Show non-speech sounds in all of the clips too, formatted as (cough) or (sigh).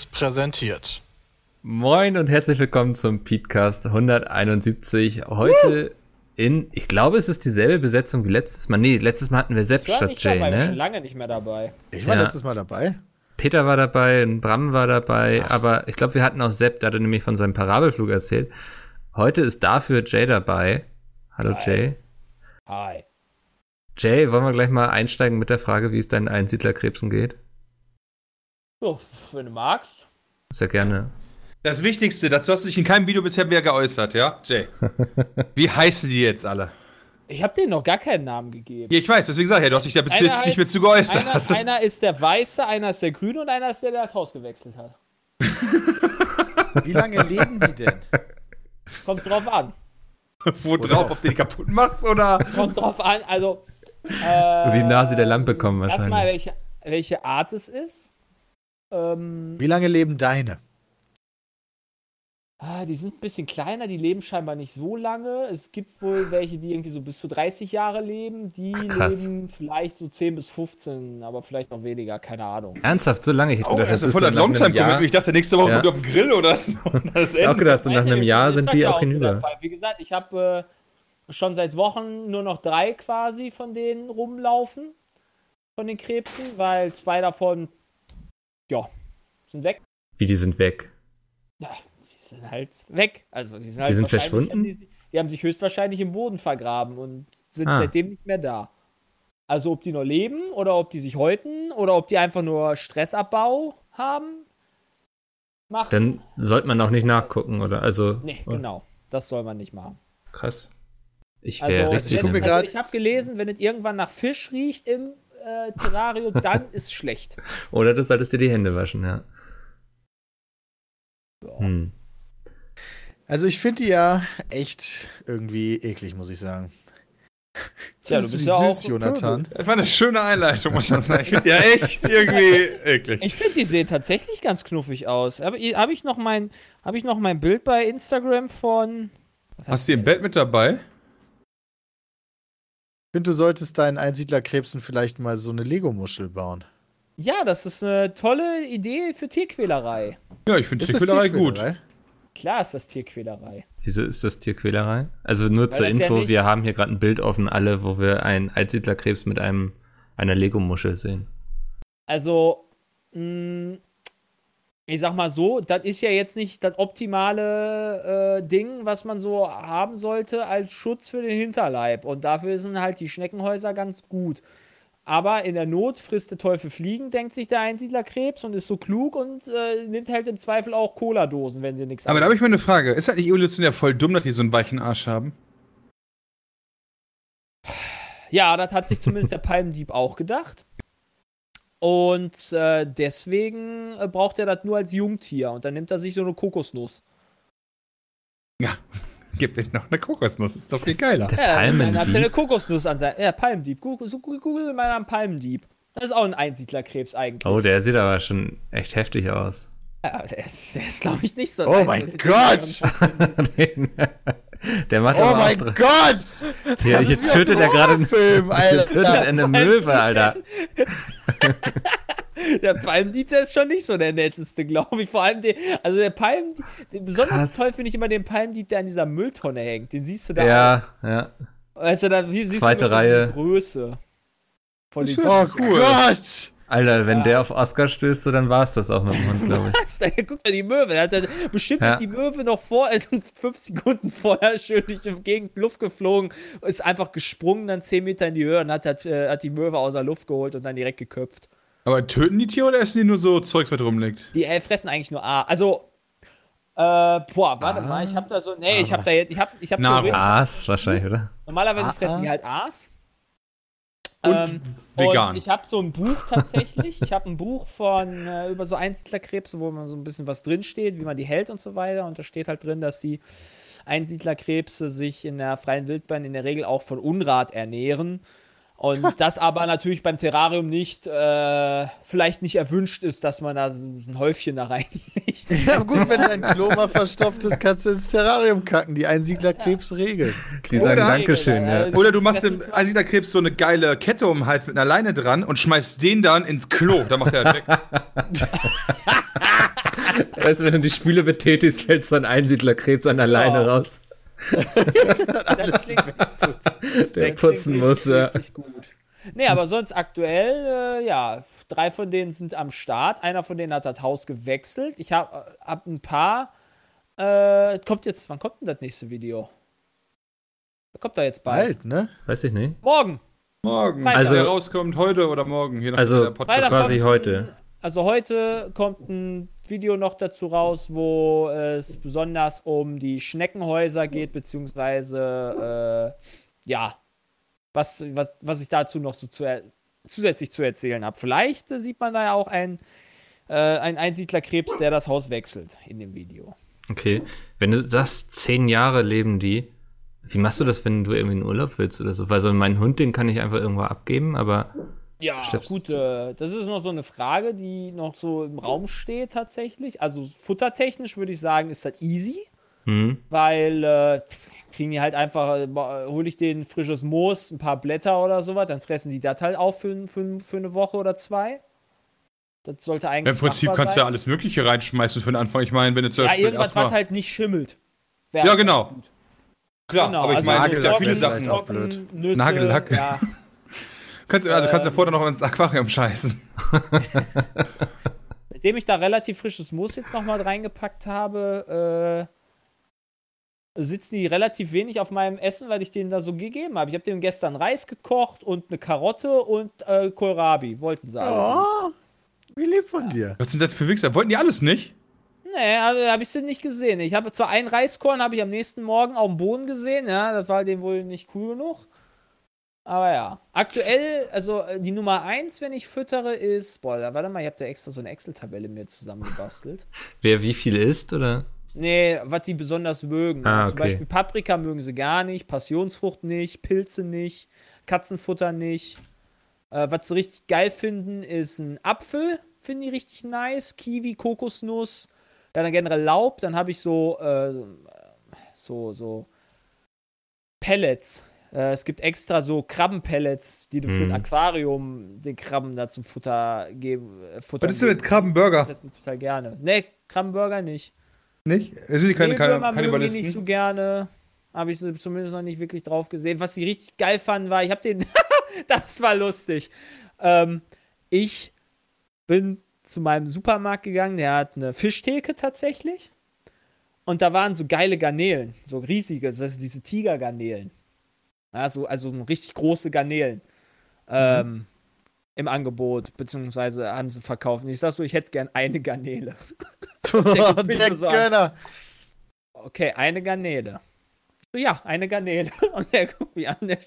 Seriös präsentiert. Moin und herzlich willkommen zum Podcast 171. Heute in, ich glaube, es ist dieselbe Besetzung wie letztes Mal. Nee, letztes Mal hatten wir Sepp Ich war statt nicht Jay, dabei, ich bin schon ne? lange nicht mehr dabei. Ich war Ja. letztes Mal dabei. Peter war dabei, und Bram war dabei, aber ich glaube, wir hatten auch Sepp, der hatte nämlich von seinem Parabelflug erzählt. Heute ist dafür Jay dabei. Hallo Hi. Jay. Hi. Jay, wollen wir gleich mal einsteigen mit der Frage, wie es deinen Einsiedlerkrebsen geht? So, wenn du magst. Sehr gerne. Das Wichtigste, dazu hast du dich in keinem Video bisher mehr geäußert, ja? Jay. (laughs) Wie heißen die jetzt alle? Ich habe denen noch gar keinen Namen gegeben. Ja, ich weiß, deswegen sag ich ja, du hast dich da bis jetzt nicht mehr zu geäußert. Einer, einer ist der Weiße, einer ist der Grüne und einer ist der, der das Haus gewechselt hat. (laughs) Wie lange leben die denn? Kommt drauf an. Wo drauf, ob du die kaputt machst oder? Kommt drauf an, also. Wie nah sie der Lampe kommen Erstmal, wahrscheinlich. welche, welche Art es ist. Ähm, Wie lange leben deine? ah, die sind ein bisschen kleiner, die leben scheinbar nicht so lange. Es gibt wohl welche, die irgendwie so bis zu 30 Jahre leben. Die Ach, leben vielleicht so 10 bis 15, aber vielleicht noch weniger, keine Ahnung. Ernsthaft, so lange? Ich hätte Oh, gedacht, das ist voll das nach einem Longtime Jahr- Commitment. Ich dachte, nächste Woche Ja. auf den Grill oder so. (laughs) Das Ich auch gedacht, so nach einem Jahr sind die auch hinüber. Wie gesagt, ich habe äh, schon seit Wochen nur noch drei quasi von denen rumlaufen. Von den Krebsen, weil zwei davon, ja, sind weg. Wie, die sind weg. Ja, die sind halt weg. Also, die sind, halt Die sind wahrscheinlich- verschwunden? Die, die haben sich höchstwahrscheinlich im Boden vergraben und sind Ah. seitdem nicht mehr da. Also, ob die noch leben oder ob die sich häuten oder ob die einfach nur Stressabbau haben. Machen. Dann sollte man auch nicht nachgucken, oder? Also, nee, oder? genau. Das soll man nicht machen. krass. Ich Also, wäre richtig. also ich habe gelesen, wenn es irgendwann nach Fisch riecht im äh, Terrarium, dann (laughs) ist schlecht. Oder du solltest dir die Hände waschen, ja. Hm. Also ich finde die ja echt irgendwie eklig, muss ich sagen. Tja, du bist ja auch süß, Jonathan? Das war eine schöne Einleitung, muss man sagen. Ich finde die ja echt irgendwie eklig. Ich finde, die sehen tatsächlich ganz knuffig aus. Habe hab ich, noch mein- hab ich noch mein Bild bei Instagram von. Hast du die im Bett mit dabei? Ich finde, du solltest deinen Einsiedlerkrebsen vielleicht mal so eine Lego-Muschel bauen. Ja, das ist eine tolle Idee für Tierquälerei. Ja, ich finde Ist das Tierquälerei gut. Tierquälerei? Klar ist das Tierquälerei. Wieso ist das Tierquälerei? Also nur zur das ja Info, nicht- wir haben hier gerade ein Bild offen, alle, wo wir einen Einsiedlerkrebs mit einem einer Lego-Muschel sehen. Also, mh, ich sag mal so, das ist ja jetzt nicht das optimale äh, Ding, was man so haben sollte als Schutz für den Hinterleib. Und dafür sind halt die Schneckenhäuser ganz gut. Aber in der Not frisst der Teufel Fliegen, denkt sich der Einsiedlerkrebs und ist so klug und äh, nimmt halt im Zweifel auch Cola-Dosen, wenn sie nichts Aber da habe ich mal eine Frage. Ist das nicht evolutionär voll dumm, dass die so einen weichen Arsch haben? Ja, das hat sich zumindest der Palmdieb auch gedacht. Und äh, deswegen äh, braucht er das nur als Jungtier. Und dann nimmt er sich so eine Kokosnuss. Ja. (laughs) Gib mir noch eine Kokosnuss. ist doch viel geiler. Der Ja, dann hat er eine Palmendieb. Kokosnuss an seinem. Ja, Palmdieb. Google, so Google, mal einen Palmdieb. Das ist auch ein Einsiedlerkrebs eigentlich. Oh, der sieht aber schon echt heftig aus. Ja, der ist, der ist glaube ich, nicht so. Oh mein Gott! (laughs) der macht Oh mein Gott! Hier, Das hier tötet er gerade einen- (laughs) hier tötet er Alter. eine Möwe, Alter. Der Palmdieb, der ist schon nicht so der netteste, glaube ich. Vor allem, der, also der Palmdieb, den, besonders Krass. toll finde ich immer den Palmdieb, der an dieser Mülltonne hängt. Den siehst du da Ja, ja. auch. Weißt du, da wie, siehst Zweite du Reihe. Die Größe. Von den Oh Cool. Gott! Alter, wenn der auf Oscar stößt, so, dann war es das auch mit dem Hund, glaube (laughs) ich. Guck mal die Möwe. Da hat er, bestimmt Ja. hat die Möwe noch vor, (laughs) fünf Sekunden vorher schön durch die Gegend Luft geflogen, ist einfach gesprungen, dann zehn Meter in die Höhe und hat, hat, äh, hat die Möwe aus der Luft geholt und dann direkt geköpft. Aber töten die Tiere oder essen die nur so Zeugs, was rumliegt? Die äh, fressen eigentlich nur A. Also, äh, boah, warte mal, ich hab da so, nee, ich hab da jetzt, ich hab, ich hab theoretisch- Aas wahrscheinlich, oder? Normalerweise Ah, fressen ah. die halt Aas. Und Ähm, vegan. Und ich habe so ein Buch tatsächlich. ich habe ein Buch von äh, über so Einsiedlerkrebse, wo man so ein bisschen was drinsteht, wie man die hält und so weiter. Und da steht halt drin, dass die Einsiedlerkrebse sich in der freien Wildbahn in der Regel auch von Unrat ernähren. Und (laughs) das aber natürlich beim Terrarium nicht, äh, vielleicht nicht erwünscht ist, dass man da so ein Häufchen da reinlegt. (laughs) Ja, gut, wenn dein Klo mal verstopft ist, kannst du ins Terrarium kacken. Die Einsiedlerkrebs regeln. Die sagen Oder- Dankeschön, ja. Äh, Oder du machst dem Einsiedlerkrebs so eine geile Kette um den Hals mit einer Leine dran und schmeißt den dann ins Klo. Da macht er weg. (laughs) Weißt du, wenn du die Spüle betätigst, fällt so ein Einsiedlerkrebs an der Leine Ja. raus, Das (laughs) (laughs) klingt, der putzen muss. Ja. richtig gut. Nee, aber sonst aktuell, äh, ja, drei von denen sind am Start. Einer von denen hat das Haus gewechselt. Ich habe hab ein paar. Äh, kommt jetzt, wann kommt denn das nächste Video? Kommt da jetzt bald. Bald, ne? Weiß ich nicht. Morgen. Morgen. Freitag. Also, rauskommt heute oder morgen, je nachdem, Also, der Podcast quasi heute. Ein, also heute kommt ein Video noch dazu raus, wo es besonders um die Schneckenhäuser geht, beziehungsweise äh, ja, was, was, was ich dazu noch so zu zusätzlich zu erzählen habe. Vielleicht äh, sieht man da ja auch einen, äh, einen Einsiedlerkrebs, der das Haus wechselt in dem Video. Okay. Wenn du sagst, zehn Jahre leben die, wie machst du das, wenn du irgendwie in Urlaub willst oder so? Weil so meinen Hund, den kann ich einfach irgendwo abgeben, aber Ja, Stirbst gut, äh, das ist noch so eine Frage, die noch so im Raum steht tatsächlich. Also futtertechnisch würde ich sagen, ist das easy, hm, weil äh, kriegen die halt einfach, äh, hole ich denen frisches Moos, ein paar Blätter oder sowas, dann fressen die das halt auf für, für, für eine Woche oder zwei. Das sollte eigentlich Im Prinzip kannst du ja sein. alles Mögliche reinschmeißen für den Anfang. Ich meine, wenn du zum Ja, irgendwas, was halt nicht schimmelt. Ja, genau. Klar, Genau, aber ich also meine, Nagellack ja Trocken- viele Sachen. auch blöd. Nüsse, Nagellack. Ja. Kannst, du- also kannst du Ähm. vorher noch ins Aquarium scheißen. (laughs) Nachdem ich da relativ frisches Moos jetzt nochmal reingepackt habe, äh, sitzen die relativ wenig auf meinem Essen, weil ich denen da so gegeben habe. Ich habe denen gestern Reis gekocht und eine Karotte und äh, Kohlrabi, wollten sie alle. Oh, wie lieb von dir. Was sind das für Wichser? Wollten die alles nicht? Nee, habe hab ich sie nicht gesehen. Ich habe zwar ein Reiskorn, habe ich am nächsten Morgen auf dem Boden gesehen, ja, das war denen wohl nicht cool genug. Aber ja, aktuell, also äh, die Nummer eins, wenn ich füttere, ist, boah, warte mal, ich habe da extra so eine Excel-Tabelle mir zusammengebastelt. (laughs) wer wie viel isst, oder? Nee, was die besonders mögen. Ah, Zum okay. Beispiel Paprika mögen sie gar nicht, Passionsfrucht nicht, Pilze nicht, Katzenfutter nicht. Äh, was sie richtig geil finden, ist ein Apfel, finden die richtig nice. Kiwi, Kokosnuss, dann generell Laub. Dann habe ich so, äh, so, so Pellets. Äh, es gibt extra so Krabbenpellets, die du für ein Mhm. Aquarium den Krabben da zum Futter geben. Äh, Futter Was ist denn mit Krabbenburger? Das ist total gerne. Nee, Krabbenburger nicht. Nicht? Sind die keine, keine, mögen die nicht so gerne. Habe ich sie zumindest noch nicht wirklich drauf gesehen. Was sie richtig geil fanden, war, ich habe den. (laughs) das war lustig. Ähm, ich bin zu meinem Supermarkt gegangen, der hat eine Fischtheke tatsächlich. Und da waren so geile Garnelen, so riesige, das heißt diese Tigergarnelen. Also so richtig große Garnelen. Ähm, Im Angebot, beziehungsweise haben sie verkauft. Und ich sag so, ich hätte gern eine Garnele. (laughs) der (laughs) nur so an. Gönner. Okay, eine Garnele. So, Ja, eine Garnele. (laughs) Und er guckt mich an, der,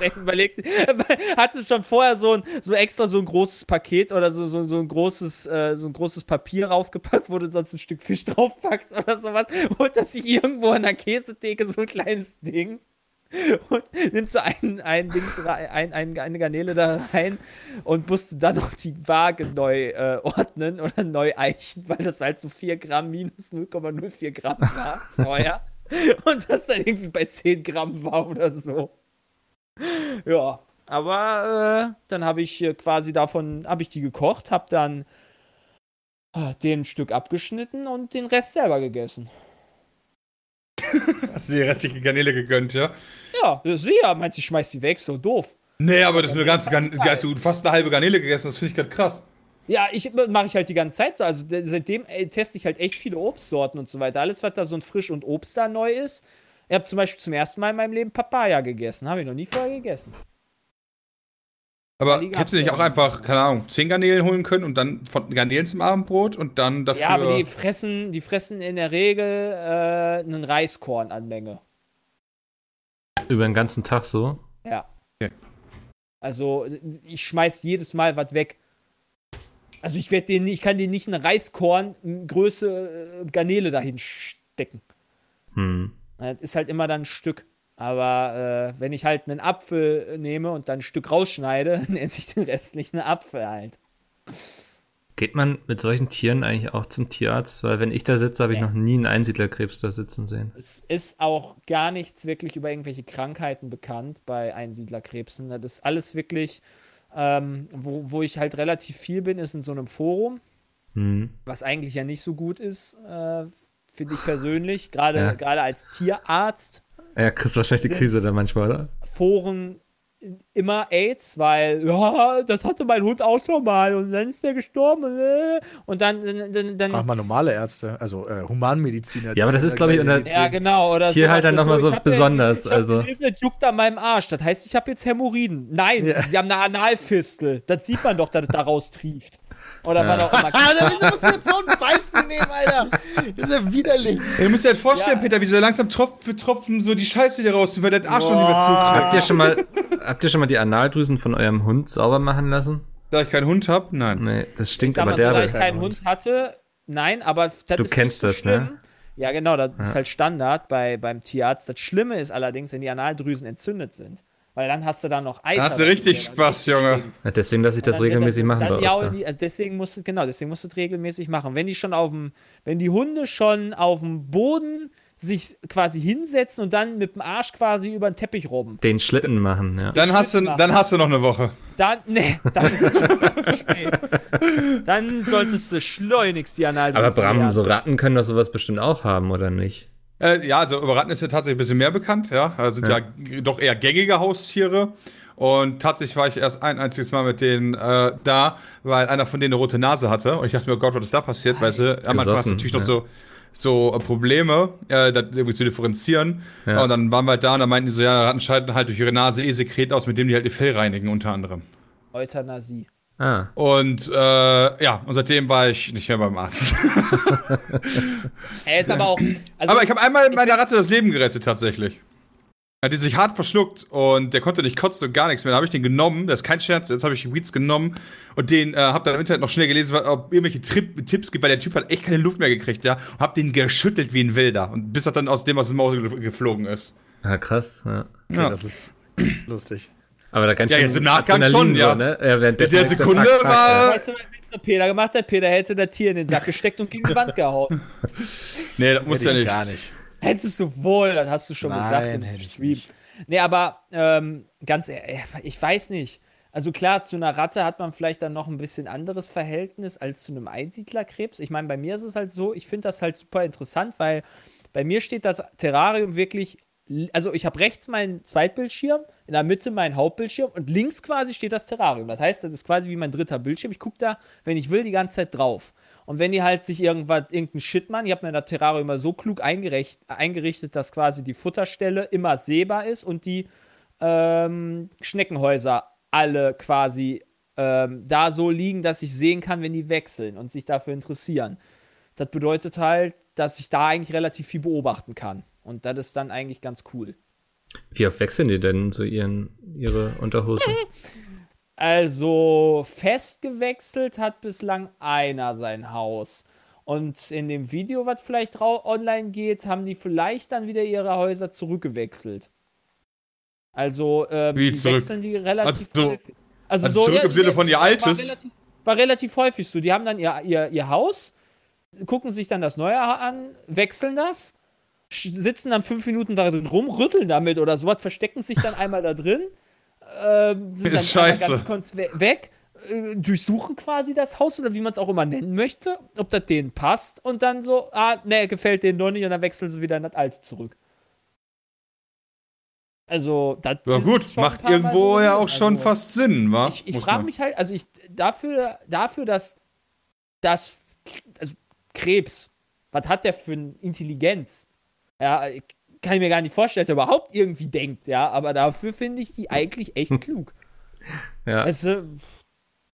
der überlegt, hatte schon vorher so ein, so extra so ein großes Paket oder so, so, so ein großes, äh, so ein großes Papier raufgepackt, wo du sonst ein Stück Fisch draufpackst oder sowas. Und dass sich irgendwo in der Käsetheke so ein kleines Ding (laughs) und nimmst du ein, ein Dings rein, ein, ein, eine Garnele da rein und musst du dann noch die Waage neu äh, ordnen oder neu eichen, weil das halt so 4 Gramm minus 0,04 Gramm war (laughs) vorher. Und das dann irgendwie bei 10 Gramm war oder so. Ja, aber äh, dann habe ich äh, quasi davon, habe ich die gekocht, habe dann äh, den Stück abgeschnitten und den Rest selber gegessen. (laughs) Hast du die restliche Garnele gegönnt, ja? Ja, sicher, meinst du, ich schmeiß die weg, so doof. Nee, aber das ist eine ganze, hast fast eine halbe Garnele gegessen, das finde ich gerade krass. Ja, ich mache ich halt die ganze Zeit so. Also de- seitdem äh, teste ich halt echt viele Obstsorten und so weiter. Alles, was da so ein Frisch und Obst da neu ist. Ich habe zum Beispiel zum ersten Mal in meinem Leben Papaya gegessen. Habe ich noch nie vorher gegessen. Aber hättest du nicht auch einfach, keine Ahnung, 10 Garnelen holen können und dann von Garnelen zum Abendbrot und dann dafür. Ja, aber die fressen, die fressen in der Regel äh, einen Reiskorn an Menge. Über den ganzen Tag so. Ja. Okay. Also ich schmeiß jedes Mal was weg. Also ich werde den, ich kann den nicht eine Reiskorn Größe äh, Garnele dahin stecken. Hm. Das ist halt immer dann ein Stück. Aber äh, wenn ich halt einen Apfel nehme und dann ein Stück rausschneide, (laughs) dann esse ich den restlichen Apfel halt. Geht man mit solchen Tieren eigentlich auch zum Tierarzt? Weil wenn ich da sitze, habe ich Nee. noch nie einen Einsiedlerkrebs da sitzen sehen. Es ist auch gar nichts wirklich über irgendwelche Krankheiten bekannt bei Einsiedlerkrebsen. Das ist alles wirklich, ähm, wo, wo ich halt relativ viel bin, ist in so einem Forum, Hm. was eigentlich ja nicht so gut ist, äh, finde ich persönlich. Gerade Ja. gerade als Tierarzt. Ja, kriegst wahrscheinlich die Krise da manchmal, oder? Foren immer AIDS, weil, ja, das hatte mein Hund auch schon mal und dann ist der gestorben und, äh, und dann, dann, dann, dann Auch mal normale Ärzte, also äh, Humanmediziner. Ja, aber das ist, glaub ich, unter- ja, genau. Oder Tierhalter sowas. noch mal so ich hab besonders, Ich hab also. das juckt an meinem Arsch. Das heißt, ich habe jetzt Hämorrhoiden. Nein, Ja. sie haben eine Analfistel. Das sieht man doch, dass es daraus trieft. Oder was auch immer. (laughs) Alter, wieso musst du jetzt so ein Beispiel nehmen, Alter? Das ist ja widerlich. Ey, du musst dir halt vorstellen, Ja. Peter, wie so langsam Tropfen für Tropfen so die Scheiße dir raus, weil der Arsch noch nicht mehr Habt ihr zukriegt. schon mal, habt ihr schon mal die Analdrüsen von eurem Hund sauber machen lassen? Da ich keinen Hund habe? Nein. Nee, das Ich stinkt sag aber so, da derbe. ich keinen Hund hatte, nein, aber das Du ist kennst nicht so das, ne? schlimm. Ja, genau, das ist halt Standard bei, beim Tierarzt. Das Schlimme ist allerdings, wenn die Analdrüsen entzündet sind. Weil dann hast du da noch Eiter. Da hast du das richtig Spaß, Junge. Ja, deswegen lasse ich das regelmäßig machen dann Oskar. die, also deswegen musst du, genau, deswegen musst du es regelmäßig machen. Wenn die schon auf dem, wenn die Hunde schon auf dem Boden sich quasi hinsetzen und dann mit dem Arsch quasi über den Teppich robben, Den Schlitten machen, ja. Dann hast, du, dann hast du noch eine Woche. dann, ne, dann ist es schon fast zu spät. Dann solltest du schleunigst die Analdrüsen Aber Bram, so Ratten können doch sowas bestimmt auch haben, oder nicht? Äh, ja, also über Ratten ist ja tatsächlich ein bisschen mehr bekannt, ja. Also sind ja. doch eher gängige Haustiere. Und tatsächlich war ich erst ein einziges Mal mit denen äh, da, weil einer von denen eine rote Nase hatte. Und ich dachte mir, oh Gott, was ist da passiert? Weil sie am Anfang hast du natürlich noch ja. so, so äh, Probleme, äh, das irgendwie zu differenzieren. Ja. Und dann waren wir halt da und dann meinten die so, ja, Ratten scheiden halt durch ihre Nase eh Sekret aus, mit dem die halt ihr Fell reinigen, unter anderem. Euthanasie. Ah, Und äh, ja, und seitdem war ich nicht mehr beim Arzt. Er ist aber auch. Also, Aber ich habe einmal meiner Ratte das Leben gerettet, tatsächlich. Hat die sich hart verschluckt und der konnte nicht kotzen und gar nichts mehr. Da habe ich den genommen, das ist kein Scherz, jetzt habe ich Weeds genommen und den äh, habe dann im Internet noch schnell gelesen, ob irgendwelche Trip Tipps gibt, weil der Typ hat echt keine Luft mehr gekriegt, ja. Und hab den geschüttelt wie ein Wilder und bis er dann aus dem aus dem Maus ge- geflogen ist. ah krass, ja. Okay, Ja. das ist (clears throat) lustig. Aber da ganz Ja, schön jetzt im Nachgang Adrenalin schon, ja. So, ne? ja In der Sekunde fuck, war- weißt du, was Peter gemacht hat? Peter hätte das Tier in den Sack gesteckt und gegen die Wand gehauen. (laughs) Nee, das muss ja ich nicht. gar nicht. Hättest du wohl, das hast du schon Nein, gesagt im hätte ich Stream. nicht. Nee, aber ähm, ganz ehrlich, ich weiß nicht. Also klar, zu einer Ratte hat man vielleicht dann noch ein bisschen anderes Verhältnis als zu einem Einsiedlerkrebs. Ich meine, bei mir ist es halt so, ich finde das halt super interessant, weil bei mir steht das Terrarium wirklich, also ich habe rechts meinen Zweitbildschirm, in der Mitte meinen Hauptbildschirm und links quasi steht das Terrarium. Das heißt, das ist quasi wie mein dritter Bildschirm. Ich gucke da, wenn ich will, die ganze Zeit drauf. Und wenn die halt sich irgendwas, irgendeinen Shit machen, ich habe mir das Terrarium immer so klug eingericht, eingerichtet, dass quasi die Futterstelle immer sehbar ist und die ähm, Schneckenhäuser alle quasi ähm, da so liegen, dass ich sehen kann, wenn die wechseln und sich dafür interessieren. Das bedeutet halt, dass ich da eigentlich relativ viel beobachten kann. Und das ist dann eigentlich ganz cool. Wie oft wechseln die denn so ihren, ihre Unterhosen? (laughs) Also fest gewechselt hat bislang einer sein Haus. Und in dem Video, was vielleicht rau- online geht, haben die vielleicht dann wieder ihre Häuser zurückgewechselt. Also ähm, Wie die zurück? wechseln die relativ Also so- häufig. Also, also zurück im Sinne von ihr war altes? Relativ, war relativ häufig so. Die haben dann ihr, ihr, ihr Haus, gucken sich dann das neue an, wechseln das, sitzen dann fünf Minuten da drin rum, rütteln damit oder sowas, verstecken sich dann einmal da drin, ähm, sind Ist dann scheiße. ganz kurz we weg, äh, durchsuchen quasi das Haus oder wie man es auch immer nennen möchte, ob das denen passt und dann so, ah, ne, gefällt denen doch nicht und dann wechseln sie wieder in das alte zurück. Also, das Ja gut, macht irgendwo so ja gewesen. auch schon Also- fast Sinn, wa? ich, ich frage mich halt, also ich dafür, dafür, dass, dass also Krebs, was hat der für eine Intelligenz? Ja, kann ich mir gar nicht vorstellen, dass er überhaupt irgendwie denkt, ja, aber dafür finde ich die eigentlich echt klug. Ja. Also,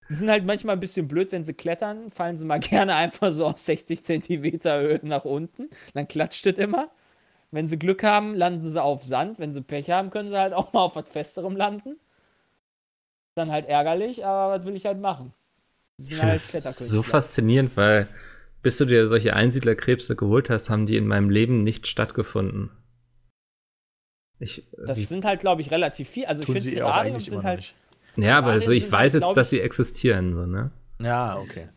sie sind halt manchmal ein bisschen blöd, wenn sie klettern, fallen sie mal (laughs) gerne einfach so aus 60 Zentimeter Höhe nach unten, dann klatscht es immer. Wenn sie Glück haben, landen sie auf Sand. Wenn sie Pech haben, können sie halt auch mal auf was Festerem landen. Dann halt ärgerlich, aber was will ich halt machen? Halt das Kletterkünstler. so faszinierend, weil bis du dir solche Einsiedlerkrebse geholt hast, haben die in meinem Leben nicht stattgefunden. Ich, Das wie, sind halt, glaube ich, relativ viel. Also ich Tun finde, sie auch Terrarium eigentlich immer sind noch halt. nicht. ja, aber so, ich sind weiß halt, jetzt, glaub dass ich- sie existieren, so, ne? Ja, okay.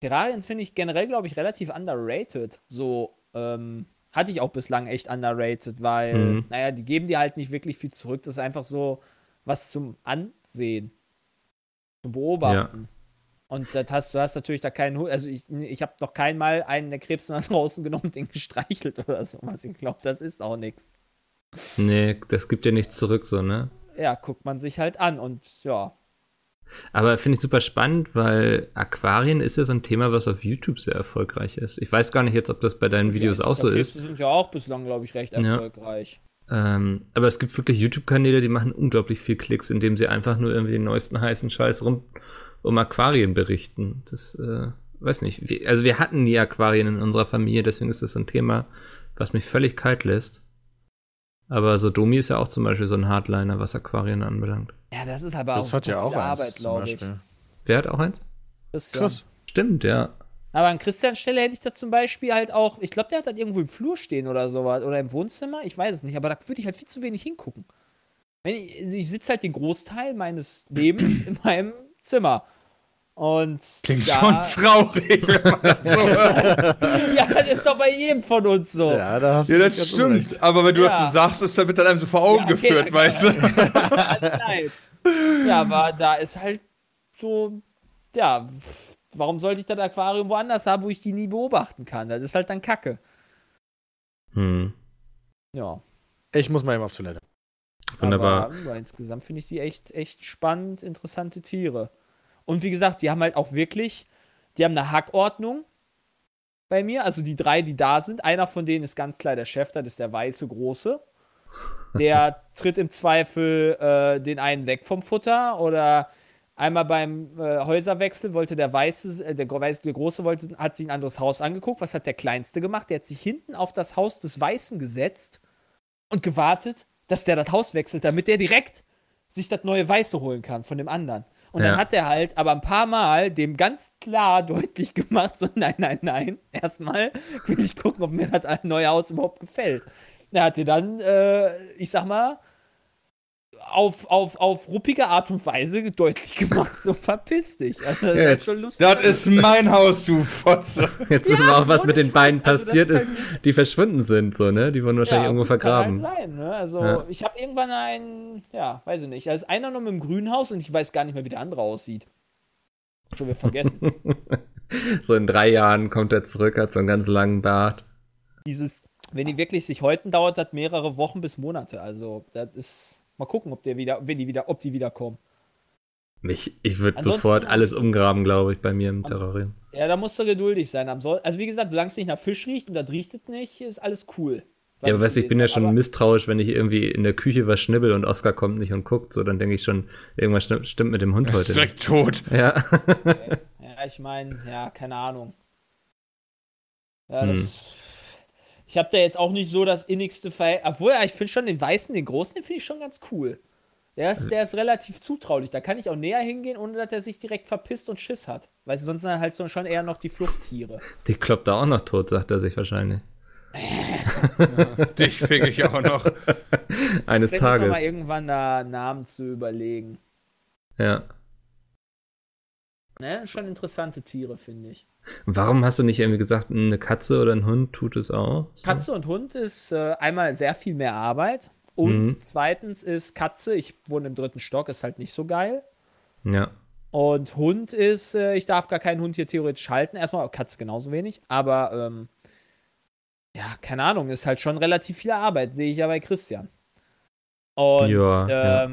Terrarien finde ich generell, glaube ich, relativ underrated. So, ähm, hatte ich auch bislang echt underrated, weil, Mhm. naja, die geben dir halt nicht wirklich viel zurück. Das ist einfach so was zum Ansehen, zum Beobachten. Und das hast, du hast natürlich da keinen Hund. Also, ich, ich habe noch kein Mal einen der Krebs nach draußen genommen den gestreichelt oder sowas. Ich glaube, das ist auch nichts. Nee, das gibt dir nichts zurück, so, ne? Ja, guckt man sich halt an und ja. Aber finde ich super spannend, weil Aquarien ist ja so ein Thema, was auf YouTube sehr erfolgreich ist. Ich weiß gar nicht jetzt, ob das bei deinen Videos auch so ist. Die sind ja auch bislang, glaube ich, recht Ja. erfolgreich. Ähm, aber es gibt wirklich YouTube-Kanäle, die machen unglaublich viel Klicks, indem sie einfach nur irgendwie den neuesten heißen Scheiß rum um Aquarien berichten. Das, äh, weiß nicht. Wir, also wir hatten nie Aquarien in unserer Familie, deswegen ist das so ein Thema, was mich völlig kalt lässt. Aber Sodomi ist ja auch zum Beispiel so ein Hardliner, was Aquarien anbelangt. Ja, das ist aber Das auch hat ja auch viel eins Arbeit, zum glaube ich. Beispiel. Wer hat auch eins? Christian. Krass. Stimmt, ja. Aber an Christians Stelle hätte ich da zum Beispiel halt auch, ich glaube, der hat das irgendwo im Flur stehen oder sowas. Oder im Wohnzimmer, ich weiß es nicht, aber da würde ich halt viel zu wenig hingucken. Wenn ich also ich sitze halt den Großteil meines Lebens (clears throat) in meinem Zimmer. Und Klingt da, schon traurig, wenn man das so (laughs) hört. Ja, das ist doch bei jedem von uns so. Ja, da hast Ja, du das stimmt. unrecht. Aber wenn du Ja. dazu sagst, ist das wird dann einem so vor Augen Ja, okay, geführt, weißt du? Nein. Ja, aber da ist halt so, ja, warum sollte ich das Aquarium woanders haben, wo ich die nie beobachten kann? Das ist halt dann Kacke. Hm. Ja. Ich muss mal eben auf Toilette. Wunderbar. Aber, aber insgesamt finde ich die echt, echt spannend, interessante Tiere. Und wie gesagt, die haben halt auch wirklich, die haben eine Hackordnung bei mir. Also die drei, die da sind. Einer von denen ist ganz klar der Chef, das ist der weiße Große. Der (laughs) tritt im Zweifel äh, den einen weg vom Futter oder einmal beim äh, Häuserwechsel wollte der Weiße, äh, der, Weiße, der Große wollte, hat sich ein anderes Haus angeguckt. Was hat der Kleinste gemacht? Der hat sich hinten auf das Haus des Weißen gesetzt und gewartet, dass der das Haus wechselt, damit der direkt sich das neue Weiße holen kann von dem anderen. Und dann Ja. hat er halt aber ein paar Mal dem ganz klar (laughs) deutlich gemacht, so nein, nein, nein, erstmal will ich gucken, ob mir das neue Haus überhaupt gefällt. Er hat dir dann, äh, ich sag mal, auf, auf, auf ruppige Art und Weise deutlich gemacht, so verpiss dich. Also das ist Ja, halt jetzt- schon lustig. Das ist mein Haus, du Fotze. Jetzt wissen Ja, wir auch, was mit den Scheiß, beiden also passiert ist ist, die verschwunden sind, so, ne? Die wurden wahrscheinlich irgendwo gut, vergraben. Kann halt sein, ne? Also, Ja. ich habe irgendwann einen, ja, weiß ich nicht. Da ist einer noch mit dem grünen Haus und ich weiß gar nicht mehr, wie der andere aussieht. Schon wieder vergessen. (laughs) So in drei Jahren kommt er zurück, hat so einen ganz langen Bart. Dieses, wenn die wirklich sich häuten, dauert das mehrere Wochen bis Monate. Also, das ist. Mal gucken, ob der wieder, wenn die wieder, ob die wiederkommen. Ich, ich würde sofort alles umgraben, glaube ich, bei mir im Terrarium. Ja, da musst du geduldig sein. Also, wie gesagt, solange es nicht nach Fisch riecht und das riecht es nicht, ist alles cool. Was Ja, aber weißt du, ich bin ja schon misstrauisch, wenn ich irgendwie in der Küche was schnibbel und Oscar kommt nicht und guckt, so, dann denke ich schon, irgendwas stimmt, mit dem Hund Ist heute. nicht. direkt tot. Ja. Ja, (laughs) ich meine, ja, keine Ahnung. Ja, Hm. Ich habe da jetzt auch nicht so das innigste Verhältnis. Obwohl, ja, ich finde schon den weißen, den großen, den finde ich schon ganz cool. Der ist, der ist relativ zutraulich. Da kann ich auch näher hingehen, ohne dass er sich direkt verpisst und Schiss hat. Weißt du, sonst sind halt so schon eher noch die Fluchttiere. Die kloppt da auch noch tot, sagt er sich wahrscheinlich. (laughs) Dich fick ich auch noch. Eines Vielleicht man Tages. mal irgendwann da Namen zu überlegen. Ja. Ne? Schon interessante Tiere, finde ich. Warum hast du nicht irgendwie gesagt, eine Katze oder ein Hund tut es auch? So? Katze und Hund ist äh, einmal sehr viel mehr Arbeit. Und Mhm. zweitens ist Katze, ich wohne im dritten Stock, ist halt nicht so geil. Ja. Und Hund ist, äh, ich darf gar keinen Hund hier theoretisch halten. Erstmal, Katze genauso wenig. Aber, ähm, ja, keine Ahnung, ist halt schon relativ viel Arbeit, sehe ich ja bei Christian. Und Ja, ja.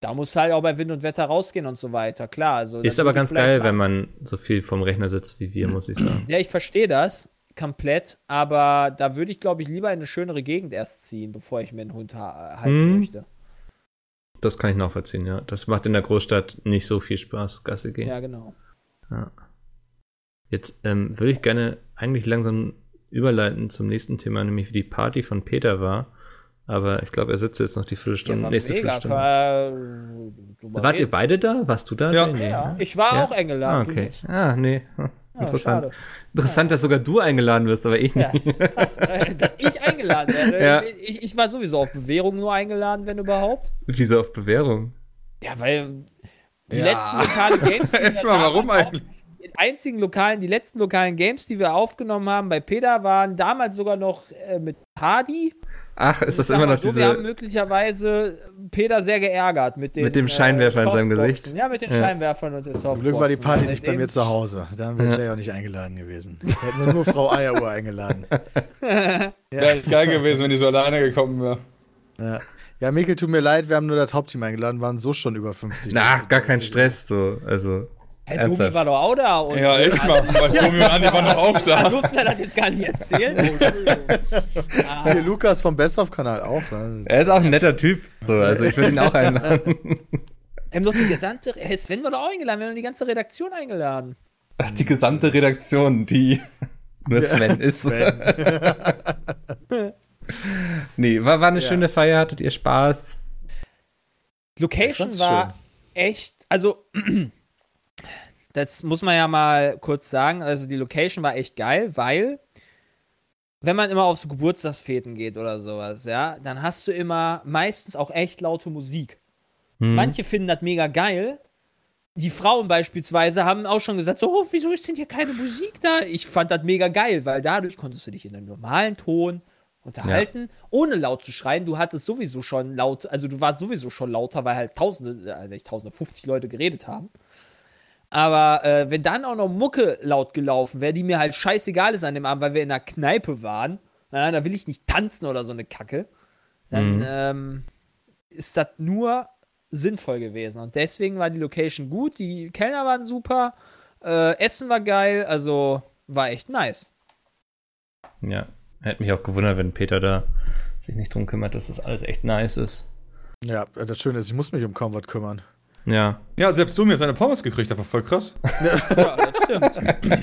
Da muss halt auch bei Wind und Wetter rausgehen und so weiter. Klar, also. Ist aber ganz geil, wenn man so viel vom Rechner sitzt wie wir, muss ich sagen. Ja, ich verstehe das komplett, aber da würde ich, glaube ich, lieber in eine schönere Gegend erst ziehen, bevor ich mir einen Hund ha halten Hm. möchte. Das kann ich nachvollziehen, ja. Das macht in der Großstadt nicht so viel Spaß, Gasse gehen. Ja, genau. Ja. Jetzt ähm, würde ich gerne eigentlich langsam überleiten zum nächsten Thema, nämlich wie die Party von Peter war. Aber ich glaube, er sitzt jetzt noch die Viertelstunde, war nächste mega, Viertelstunde. drüber Wart ihr beide da? Warst du da? Ja. Nee, Ja, ne? ich war Ja? auch eingeladen. Ah, okay. Ah, nee. Hm. Interessant. schade. Interessant, dass sogar du eingeladen wirst, aber ich Ja, nicht. (laughs) das. Äh, dass ich eingeladen werde. Ja. Ich, ich war sowieso auf Bewährung nur eingeladen, wenn überhaupt. Wieso auf Bewährung? Ja, weil die Ja. letzten lokalen Games, die (laughs) wir Echt mal, warum eigentlich? Einzigen lokalen, die letzten lokalen Games, die wir aufgenommen haben bei Peter, waren damals sogar noch äh, mit Hardy. Ach, ist das immer noch so, Wir haben diese. möglicherweise Peter sehr geärgert mit, den, Mit dem Scheinwerfer in seinem. Gesicht. Ja, mit den Ja. Scheinwerfern und Zum Softboxen. Glück war die Party nicht bei mir zu Hause. Dann wäre Jay auch nicht eingeladen gewesen. Hätten wir nur Frau Eieruhr eingeladen. (laughs) Wäre echt geil gewesen, wenn die so alleine gekommen wäre. Ja. ja, Mikkel, tut mir leid, wir haben nur das Hauptteam eingeladen, waren so schon über 50. Na, gar kein Stress, so. Also. Domi Ernsthaft. war doch auch da. Und Ja, echt mal. Weil Tommy und Andi waren doch auch Da (laughs) da. durften wir das jetzt gar nicht erzählen. Oh, Entschuldigung. Ah, Hier Lukas vom Best of Kanal auch. Ne? Er ist auch ein netter Typ. So, also ich würde ihn auch einladen. (laughs) wir haben doch die gesamte. Herr Sven war doch auch eingeladen. Wir haben die ganze Redaktion eingeladen. Ach, die gesamte Redaktion, die (laughs) nur Sven ist. Sven. Nee, war, war eine Ja. schöne Feier, hattet ihr Spaß? Location war schön. echt, also das muss man ja mal kurz sagen. Also die Location war echt geil, weil wenn man immer auf so Geburtstagsfeten geht oder sowas, ja, dann hast du immer meistens auch echt laute Musik. Hm. Manche finden das mega geil. Die Frauen beispielsweise haben auch schon gesagt, so, oh, wieso ist denn hier keine Musik da? Ich fand das mega geil, weil dadurch konntest du dich in einem normalen Ton unterhalten, ohne laut zu schreien. Du hattest sowieso schon laut, also du warst sowieso schon lauter, weil halt tausende, äh, nicht tausende, 50 Leute geredet haben. Aber äh, wenn dann auch noch Mucke laut gelaufen wäre, die mir halt scheißegal ist an dem Abend, weil wir in einer Kneipe waren, ja, da will ich nicht tanzen oder so eine Kacke, dann Mhm. ähm, ist das nur sinnvoll gewesen. Und deswegen war die Location gut, die Kellner waren super, äh, Essen war geil, also war echt nice. Ja, hätte mich auch gewundert, wenn Peter da sich nicht drum kümmert, dass das alles echt nice ist. Ja, das Schöne ist, ich muss mich um kaum was kümmern. Ja. Ja, selbst du mir seine Pommes gekriegt, das war voll krass. (laughs) Ja, das stimmt.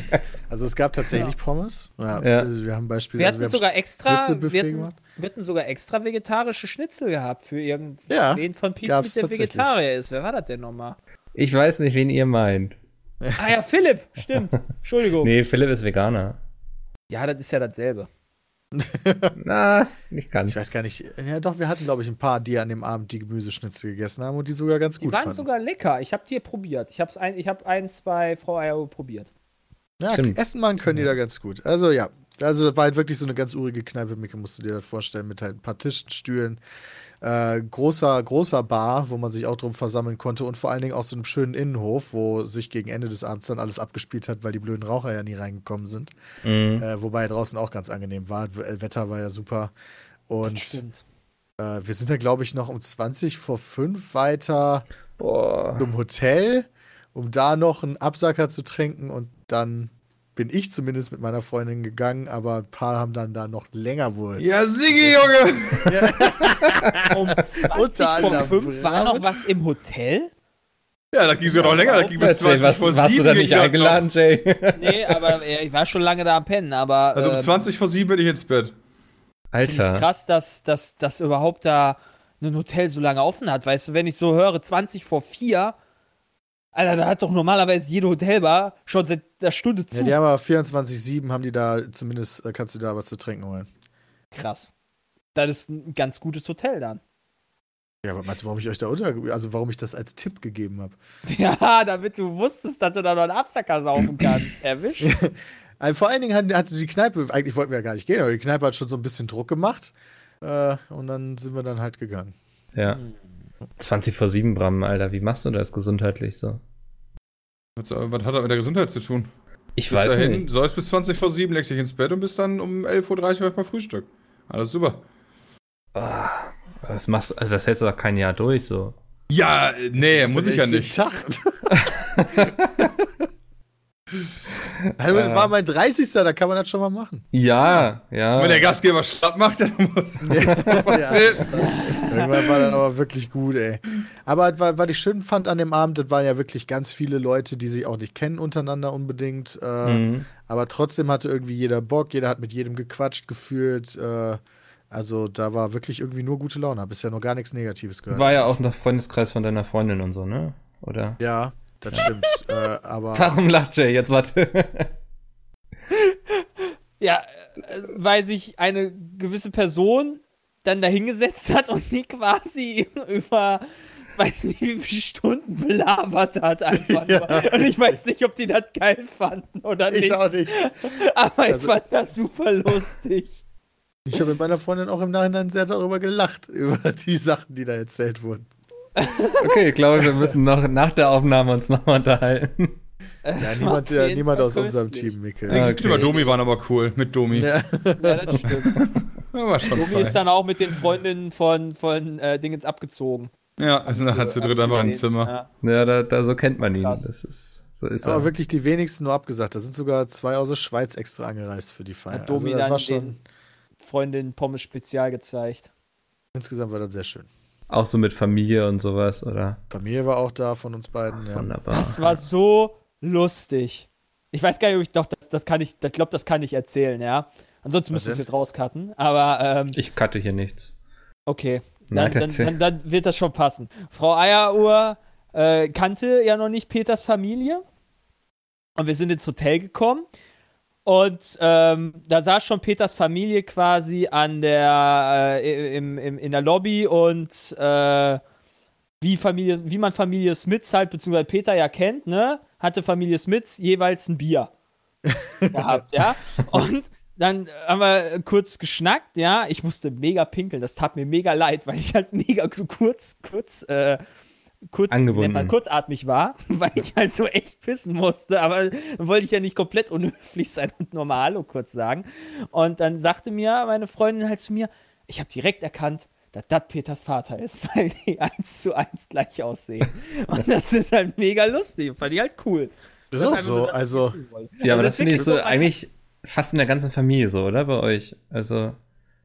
Also es gab tatsächlich Pommes. Ja, Ja. Also wir haben Wir beispielsweise. hatten wir haben sogar extra, wir hatten, wir hatten sogar extra vegetarische Schnitzel gehabt für irgendwen Ja, von Pizza, gab's der. Vegetarier ist. Wer war das denn nochmal? Ich weiß nicht, wen ihr meint. Ah ja, Philipp, stimmt. (laughs) Entschuldigung. Nee, Philipp ist Veganer. Ja, das ist ja dasselbe. (laughs) Na, nicht ganz. Ich weiß gar nicht. Ja, doch, wir hatten, glaube ich, ein paar, die an dem Abend die Gemüseschnitzel gegessen haben und die sogar ganz Die gut waren fanden. sogar lecker. Ich habe die probiert. Ich habe ein, ich hab eins bei Frau Eierho probiert. ja, Stimmt. essen machen können die da ganz gut. Also ja, also das war halt wirklich so eine ganz urige Kneipe, Micke, musst du dir das vorstellen, mit halt ein paar Tischen, Stühlen, äh, großer, großer Bar, wo man sich auch drum versammeln konnte und vor allen Dingen auch so einem schönen Innenhof, wo sich gegen Ende des Abends dann alles abgespielt hat, weil die blöden Raucher ja nie reingekommen sind. Mhm. Äh, wobei draußen auch ganz angenehm war. Das Wetter war ja super. Und äh, wir sind dann, glaube ich, noch um 20 vor 5 weiter Boah. zum Hotel, um da noch einen Absacker zu trinken und dann bin ich zumindest mit meiner Freundin gegangen, aber ein paar haben dann da noch länger wohl. Ja, Sigi, Junge! (laughs) Um 20 Unter vor anderem 5 war noch was im Hotel? Ja, da ging es ja noch länger, da ging bis Jay, 20 was, vor warst 7. du da nicht das eingeladen, Jay? (laughs) Nee, aber ich war schon lange da am Pennen, aber. Also um ähm, 20 vor 7 bin ich ins Bett. Alter. krass, dass, dass, dass überhaupt da ein Hotel so lange offen hat. Weißt du, wenn ich so höre, 20 vor 4, Alter, da hat doch normalerweise jede Hotelbar schon seit der Stunde zu. Ja, die haben aber 24-7, haben die da, zumindest äh, kannst du da was zu trinken holen. krass. Das ist ein ganz gutes Hotel dann. Ja, was meinst du, warum ich euch da unter, also warum ich das als Tipp gegeben habe? (laughs) Ja, damit du wusstest, dass du da noch einen Absacker saufen kannst. (laughs) Erwischt. Also vor allen Dingen hat, hat die Kneipe, eigentlich wollten wir ja gar nicht gehen, aber die Kneipe hat schon so ein bisschen Druck gemacht. Äh, und dann sind wir dann halt gegangen. Ja. 20 vor 7, Bram, Alter. Wie machst du das gesundheitlich so? Was, was hat das mit der Gesundheit zu tun? Ich Bis weiß dahin, nicht. säufst bis 20 vor 7, legst dich ins Bett und bist dann um 11.30 Uhr mal Frühstück. Alles super. Ah, das machst also das hältst du doch kein Jahr durch so. Ja, äh, nee, muss ich ja nicht. Tag. (laughs) (laughs) das war mein 30. Da kann man das schon mal machen. Ja, ja. Wenn der Gastgeber schlapp macht, dann muss (laughs) Ja. (laughs) vertreten. Irgendwann war dann aber wirklich gut, ey. Aber was, ich schön fand an dem Abend, das waren ja wirklich ganz viele Leute, die sich auch nicht kennen untereinander unbedingt. Äh, Mhm. Aber trotzdem hatte irgendwie jeder Bock, jeder hat mit jedem gequatscht gefühlt. Äh, also da war wirklich irgendwie nur gute Laune. Hab bisher noch gar nichts Negatives gehört. War ja auch noch Freundeskreis von deiner Freundin und so, ne? Oder? ja, das stimmt. (laughs) äh, aber Warum lacht Jay? Jetzt warte. (laughs) Ja, äh, weil sich eine gewisse Person dann dahingesetzt hat und sie quasi (laughs) über weiß nicht, wie viele Stunden belabert hat einfach Ja. Und ich weiß nicht, ob die das geil fanden oder Ich nicht. auch nicht. Aber ich Also- fand das super lustig. Ich habe mit meiner Freundin auch im Nachhinein sehr darüber gelacht, über die Sachen, die da erzählt wurden. Okay, ich glaube, wir müssen noch nach der Aufnahme uns nochmal unterhalten. Ja, niemand, ja, niemand aus unserem. Team, Mikkel. Ah, Geschichte über okay. Domi waren aber cool. Mit Domi. Ja. Ja, das (laughs) stimmt. Ja, war schon Tobi ist dann auch mit den Freundinnen von, von äh, Dingens abgezogen. Ja, also dann hat sie drin einfach ein Zimmer. Ja. Ja, da, da so kennt man ihn. Krass. Das ist, so ist Aber er. wirklich die wenigsten nur abgesagt. Da sind sogar zwei aus der Schweiz extra angereist für die Feier. Hat Domi das dann war schon, den Freundin Pommes Spezial gezeigt. insgesamt war das sehr schön. Auch so mit Familie und sowas, oder? Familie war auch da von uns beiden. Ja. Wunderbar. Das war so lustig. Ich weiß gar nicht, ob ich doch, das, das kann ich, ich glaube, das kann ich erzählen, ja. Ansonsten du denn? es jetzt rauscutten. Aber ähm, Ich cutte hier nichts. okay, Nein, dann, dann, erzähl. dann, dann wird das schon passen. Frau Eieruhr äh, kannte ja noch nicht Peters Familie. Und wir sind ins Hotel gekommen. Und ähm, da saß schon Peters Familie quasi an der, äh, im, im, in der Lobby und äh, wie, Familie, wie man Familie Smiths halt, beziehungsweise Peter ja kennt, ne, hatte Familie Smiths jeweils ein Bier (laughs) gehabt, ja. Und dann haben wir kurz geschnackt, ja. Ich musste mega pinkeln, das tat mir mega leid, weil ich halt mega so kurz, kurz, äh, kurz, man, kurzatmig war, (laughs) weil ich halt so echt pissen musste, aber dann wollte ich ja nicht komplett unhöflich sein und normal Hallo kurz sagen. Und dann sagte mir meine Freundin halt zu mir, ich habe direkt erkannt, dass das Peters Vater ist, (laughs) weil die eins zu eins gleich aussehen. Und das ist halt mega lustig, fand ich halt cool. Das Das ist auch so. das Also. Ja, aber Und das finde ich so eigentlich fast in der ganzen Familie so, oder? Bei euch. Also.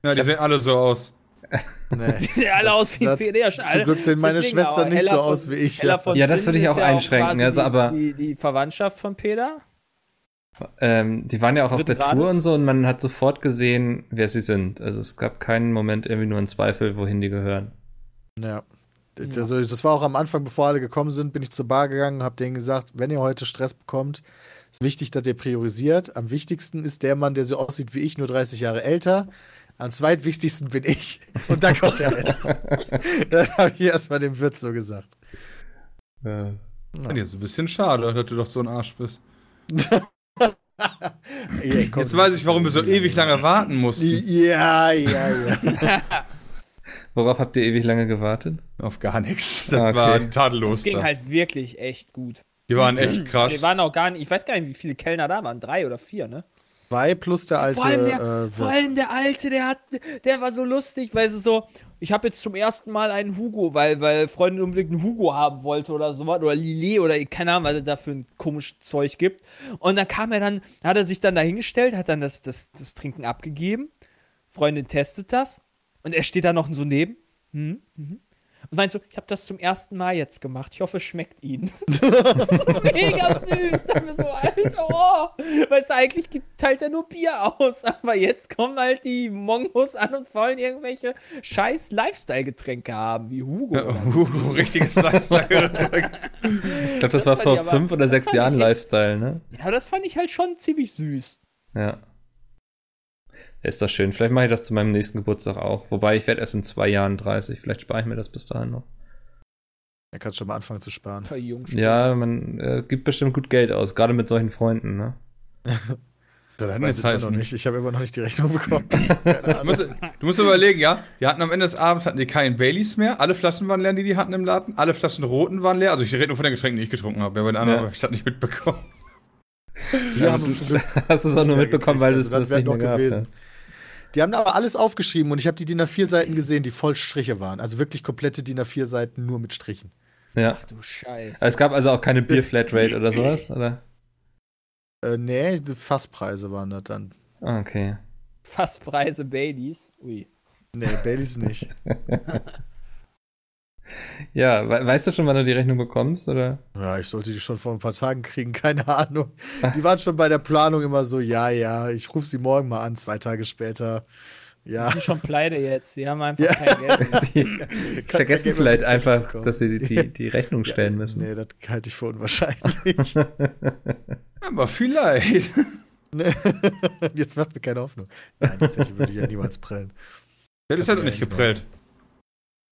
Ja, die sehen alle so aus. (laughs) nee. (laughs) Die sehen alle aus wie Das- Peter. zum Glück sehen meine Deswegen Schwestern nicht so Hella aus von- wie ich, ja. Ja, das würde ich auch einschränken, also, die- aber- Die, die Verwandtschaft von Peter? Ähm, die waren ja auch auf der Dritten Tour Grades? und so und man hat sofort gesehen, wer sie sind. Also es gab keinen Moment irgendwie nur einen Zweifel, wohin die gehören. Ja. Also, das war auch am Anfang, bevor alle gekommen sind, bin ich zur Bar gegangen, habe denen gesagt, wenn ihr heute Stress bekommt, ist wichtig, dass ihr priorisiert. Am wichtigsten ist der Mann, der so aussieht wie ich, nur 30 Jahre älter. Am zweitwichtigsten bin ich. Und dann kommt der Rest. (laughs) dann habe ich erstmal dem Wirt so gesagt. Ja. Ja. ist ein bisschen schade, dass du doch so ein Arsch bist. (laughs) Ey, komm, Jetzt weiß ich, warum wir so ewig lange warten mussten. Ja, ja, ja. (laughs) Worauf habt ihr ewig lange gewartet? Auf gar nichts. Das Ah, okay. war tadellos. Das ging halt wirklich echt gut. Die waren echt krass. Wir waren auch gar nicht, ich weiß gar nicht, wie viele Kellner da waren. Drei oder vier, ne? Zwei plus der alte Vor allem der, äh, vor allem der Alte, der hat, der war so lustig, weil es so, ich habe jetzt zum ersten Mal einen Hugo, weil, weil Freundin unbedingt einen Hugo haben wollte oder sowas, oder Lillet oder keine Ahnung, was es da für ein komisches Zeug gibt. Und dann kam er dann, hat er sich dann dahingestellt, hat dann das, das, das Trinken abgegeben. Freundin testet das und er steht da noch so neben. Mhm, mhm. Und meint so, ich habe das zum ersten Mal jetzt gemacht. Ich hoffe, es schmeckt Ihnen. (laughs) (laughs) Mega süß. Da haben wir so, Alter, oh. Weißt du, eigentlich teilt er nur Bier aus. Aber jetzt kommen halt die Mongos an und wollen irgendwelche scheiß Lifestyle-Getränke haben, wie Hugo. Ja, uh, richtiges Lifestyle. (laughs) Ich glaube, das, Das war vor aber- fünf oder sechs Jahren Lifestyle, ne? Ja, das fand ich halt schon ziemlich süß. Ja. Ist das schön. Vielleicht mache ich das zu meinem nächsten Geburtstag auch. Wobei ich werde erst in zwei Jahren 30. Vielleicht spare ich mir das bis dahin noch. Er kann schon mal anfangen zu sparen. Ja, man äh, gibt bestimmt gut Geld aus, gerade mit solchen Freunden, ne? (laughs) Jetzt ich immer noch nicht. Ich habe immer noch nicht die Rechnung bekommen. (laughs) Du musst, du musst überlegen, ja? Die hatten am Ende des Abends hatten die keinen Baileys mehr. Alle Flaschen waren leer, die die hatten im Laden. Alle Flaschen roten waren leer. Also ich rede nur von den Getränken, die ich getrunken habe. Ja, bei den anderen Ja. habe ich das nicht mitbekommen. Wir haben zum Glück (laughs) Hast du es auch nur mitbekommen, weil es also das, das nicht noch mehr gewesen. gab. Die haben aber alles aufgeschrieben und ich habe die DIN A4 Seiten gesehen, die voll Striche waren. Also wirklich komplette DIN A4 Seiten nur mit Strichen. Ja. ja. Du Scheiße. Es gab also auch keine Bier-Flatrate oder sowas, oder? Äh, nee, die Fasspreise waren das dann. Ah, okay. Fasspreise Baileys. Ui. Nee, Baileys nicht. (laughs) Ja, we weißt du schon, wann du die Rechnung bekommst, oder? Ja, ich sollte die schon vor ein paar Tagen kriegen, (laughs) keine Ahnung. Die waren schon bei der Planung immer so, ja, ja, ich rufe sie morgen mal an, zwei Tage später. Die Ja, sind schon pleite jetzt. Sie haben einfach Ja. kein Geld mehr. (laughs) Die vergessen mehr vielleicht einfach, dass sie die, die, die (laughs) Rechnung stellen ja, müssen. Nee, das halte ich für unwahrscheinlich. Aber vielleicht. jetzt macht mir keine Hoffnung. Nein, die Zeche würde ich ja niemals prellen. Der ist Kannst halt ja nicht nicht geprellt.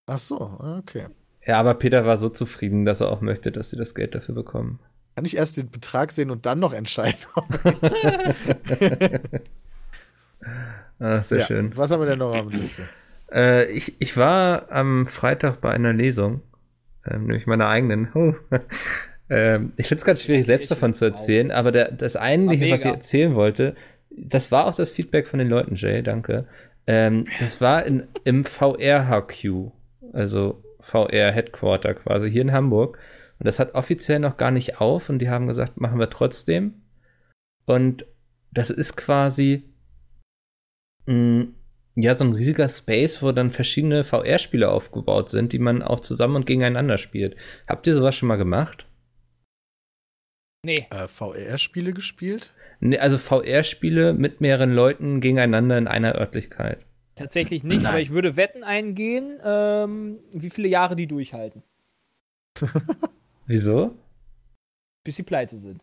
Ach so, okay. Ja, aber Peter war so zufrieden, dass er auch möchte, dass sie das Geld dafür bekommen. Kann ich erst den Betrag sehen und dann noch entscheiden? (laughs) (laughs) Ah, sehr Ja. schön. Was haben wir denn noch auf der Liste? Äh, ich, ich war am Freitag bei einer Lesung, ähm, nämlich meiner eigenen. (laughs) Huh. ähm, ich finde es ganz schwierig, selbst davon zu erzählen, aber der, das eigentliche, War was ich erzählen wollte, das war auch das Feedback von den Leuten, Jay, danke. Ähm, das war in, im VR-HQ, also VR-Headquarter quasi hier in Hamburg. Und das hat offiziell noch gar nicht auf und die haben gesagt, machen wir trotzdem. Und das ist quasi mh, ja so ein riesiger Space, wo dann verschiedene VR-Spiele aufgebaut sind, die man auch zusammen und gegeneinander spielt. Habt ihr sowas schon mal gemacht? Nee. Äh, VR-Spiele gespielt? Nee, also VR-Spiele mit mehreren Leuten gegeneinander in einer Örtlichkeit. Tatsächlich nicht, Nein. aber ich würde Wetten eingehen, ähm, wie viele Jahre die durchhalten, (laughs) Wieso? bis sie pleite sind.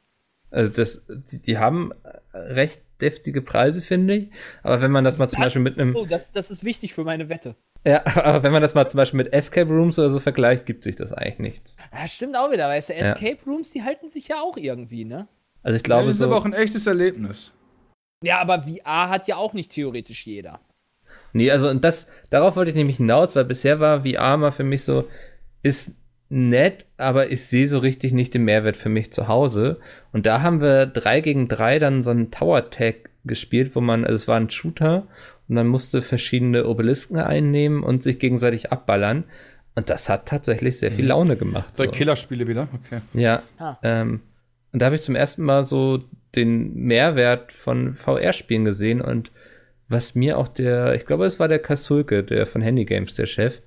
Also das, die, die haben recht deftige Preise, finde ich. Aber wenn man das mal zum Beispiel mit einem, Oh, das, das ist wichtig für meine Wette. ja, (laughs) aber wenn man das mal zum Beispiel mit Escape Rooms oder so vergleicht, gibt sich das eigentlich nichts. Ja, stimmt auch wieder, weißt du, Ja. Escape Rooms, die halten sich ja auch irgendwie, ne? Also ich Ja, glaube das ist so. aber auch ein echtes Erlebnis. Ja, aber VR hat ja auch nicht theoretisch jeder. Nee, also und das, darauf wollte ich nämlich hinaus, weil bisher war VR mal für mich so, ist nett, aber ich sehe so richtig nicht den Mehrwert für mich zu Hause. Und da haben wir drei gegen drei dann so einen Tower Tag gespielt, wo man, also es war ein Shooter und man musste verschiedene Obelisken einnehmen und sich gegenseitig abballern. Und das hat tatsächlich sehr viel Laune gemacht. Zwei So. Killerspiele wieder, okay. Ja. Ah. Ähm, und da habe ich zum ersten Mal so den Mehrwert von VR-Spielen gesehen und was mir auch der, ich glaube, es war der Kasulke, der von Handy Games, der Chef,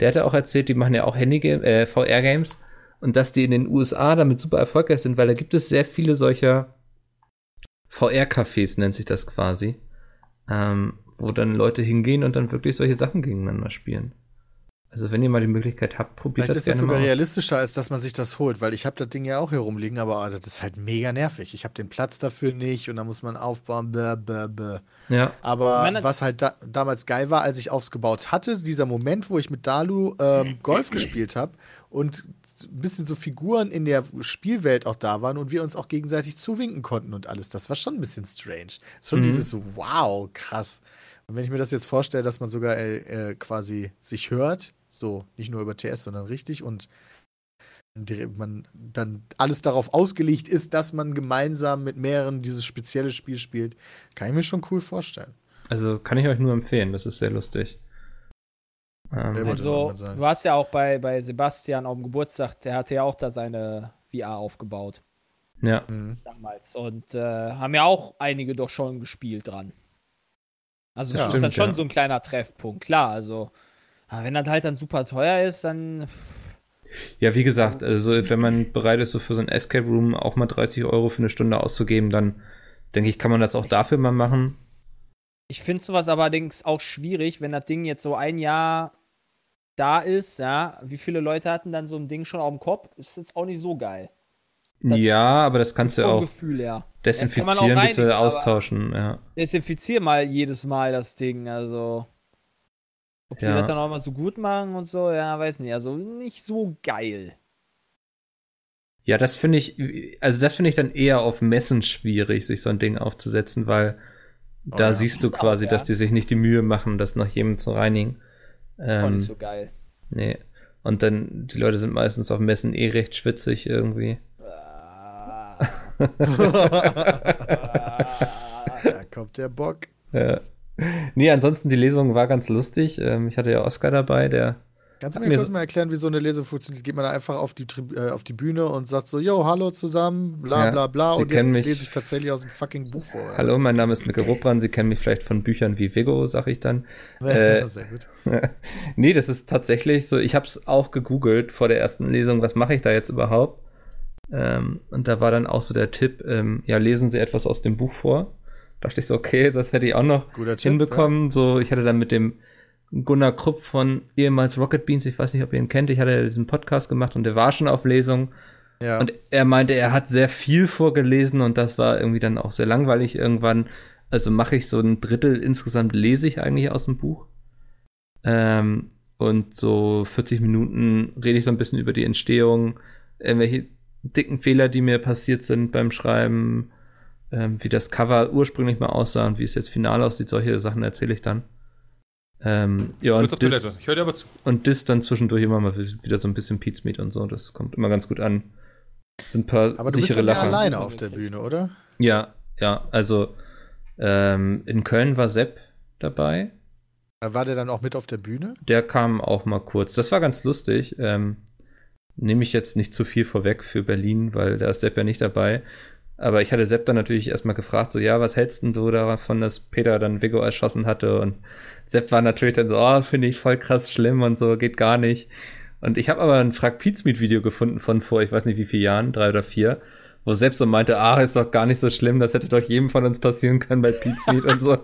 der hatte auch erzählt, die machen ja auch Handy äh, VR-Games und dass die in den USA damit super erfolgreich sind, weil da gibt es sehr viele solcher VR-Cafés, nennt sich das quasi, ähm, wo dann Leute hingehen und dann wirklich solche Sachen gegeneinander spielen. Also wenn ihr mal die Möglichkeit habt, probiert Vielleicht das ist das gerne sogar mal aus. realistischer, als dass man sich das holt, weil ich habe das Ding ja auch hier rumliegen, aber ah, das ist halt mega nervig. Ich habe den Platz dafür nicht und da muss man aufbauen. Bäh, bäh, bäh. Ja, Aber Meine- was halt da, damals geil war, als ich aufgebaut hatte, dieser Moment, wo ich mit Dalu ähm, Golf gespielt habe und ein bisschen so Figuren in der Spielwelt auch da waren und wir uns auch gegenseitig zuwinken konnten und alles. Das war schon ein bisschen strange. Schon Mhm. dieses so, wow, krass. Und wenn ich mir das jetzt vorstelle, dass man sogar äh, äh, quasi sich hört, so nicht nur über TS, sondern richtig und man dann alles darauf ausgelegt ist, dass man gemeinsam mit mehreren dieses spezielle Spiel spielt, kann ich mir schon cool vorstellen. Also kann ich euch nur empfehlen, das ist sehr lustig. Ähm, Also, du hast ja auch bei, bei Sebastian auf dem Geburtstag, der hatte ja auch da seine VR aufgebaut ja, Mhm. damals. Und äh, haben ja auch einige doch schon gespielt dran. Also, es Ja. ist dann Stimmt, schon ja. so ein kleiner Treffpunkt, klar. Also, aber wenn das halt dann super teuer ist, dann. ja, wie gesagt, also wenn man bereit ist, so für so ein Escape Room auch mal 30 Euro für eine Stunde auszugeben, dann denke ich, kann man das auch dafür mal machen. Ich finde sowas allerdings auch schwierig, wenn das Ding jetzt so ein Jahr da ist, ja. Wie viele Leute hatten dann so ein Ding schon auf dem Kopf? Ist jetzt auch nicht so geil. Das- ja, aber das kannst du auch Gefühl auch desinfizieren aber- austauschen. Ja. Desinfizier mal jedes Mal das Ding, also. Ob Ja. die das dann auch mal so gut machen und so, ja, weiß nicht. Also nicht so geil. ja, das finde ich, also das finde ich dann eher auf Messen schwierig, sich so ein Ding aufzusetzen, weil Oh da ja. siehst du Auch, quasi, ja. dass die sich nicht die Mühe machen, das nach jedem zu reinigen. Auch Ähm, nicht so geil. Nee. Und dann, die Leute sind meistens auf Messen eh recht schwitzig irgendwie. (laughs) Da kommt der Bock. Ja. Nee, ansonsten die Lesung war ganz lustig. Ähm, ich hatte ja Oscar dabei, der. Kannst du mir mir kurz so- mal erklären, wie so eine Lesung funktioniert? Geht man da einfach auf die, äh, auf die Bühne und sagt so, yo, hallo zusammen, bla Ja, bla bla. Sie und kennen jetzt mich- lese ich tatsächlich aus dem fucking Buch vor. oder? Hallo, mein Name ist Mikkel Ruppran. Sie kennen mich vielleicht von Büchern wie Vigo, sag ich dann. (laughs) Äh, Sehr gut. (laughs) nee, das ist tatsächlich so. Ich habe es auch gegoogelt vor der ersten Lesung. Was mache ich da jetzt überhaupt? Ähm, und da war dann auch so der Tipp: ähm, Ja, lesen Sie etwas aus dem Buch vor. Dachte ich so, okay, das hätte ich auch noch Tipp, hinbekommen. So, ich hatte dann mit dem Gunnar Krupp von ehemals Rocket Beans, ich weiß nicht, ob ihr ihn kennt, ich hatte ja diesen Podcast gemacht und der war schon auf Lesung. Ja. Und er meinte, er hat sehr viel vorgelesen und das war irgendwie dann auch sehr langweilig irgendwann. Also mache ich so ein Drittel insgesamt lese ich eigentlich aus dem Buch. Ähm, und so 40 Minuten rede ich so ein bisschen über die Entstehung, irgendwelche dicken Fehler, die mir passiert sind beim Schreiben, ähm, wie das Cover ursprünglich mal aussah und wie es jetzt final aussieht. Solche Sachen erzähle ich dann. Ähm, ja, und Toilette. das, Ich höre dir aber zu. und das dann zwischendurch immer mal wieder so ein bisschen Pizmeat und so. Das kommt immer ganz gut an. Sind ein paar Aber du bist sichere ja Lacher. alleine auf der Bühne, oder? Ja, ja, also ähm, in Köln war Sepp dabei. War der dann auch mit auf der Bühne? Der kam auch mal kurz. Das war ganz lustig. Ähm, Nehme ich jetzt nicht zu viel vorweg für Berlin, weil da ist Sepp ja nicht dabei. Aber ich hatte Sepp dann natürlich erstmal gefragt, so, ja, was hältst denn du davon, dass Peter dann Vigo erschossen hatte? Und Sepp war natürlich dann so, oh, finde ich voll krass schlimm und so, geht gar nicht. Und ich habe aber ein Frag Pizmeet Video gefunden von vor, ich weiß nicht wie vielen Jahren, drei oder vier, wo Sepp so meinte, ah, ist doch gar nicht so schlimm, das hätte doch jedem von uns passieren können bei Pizmeet und so.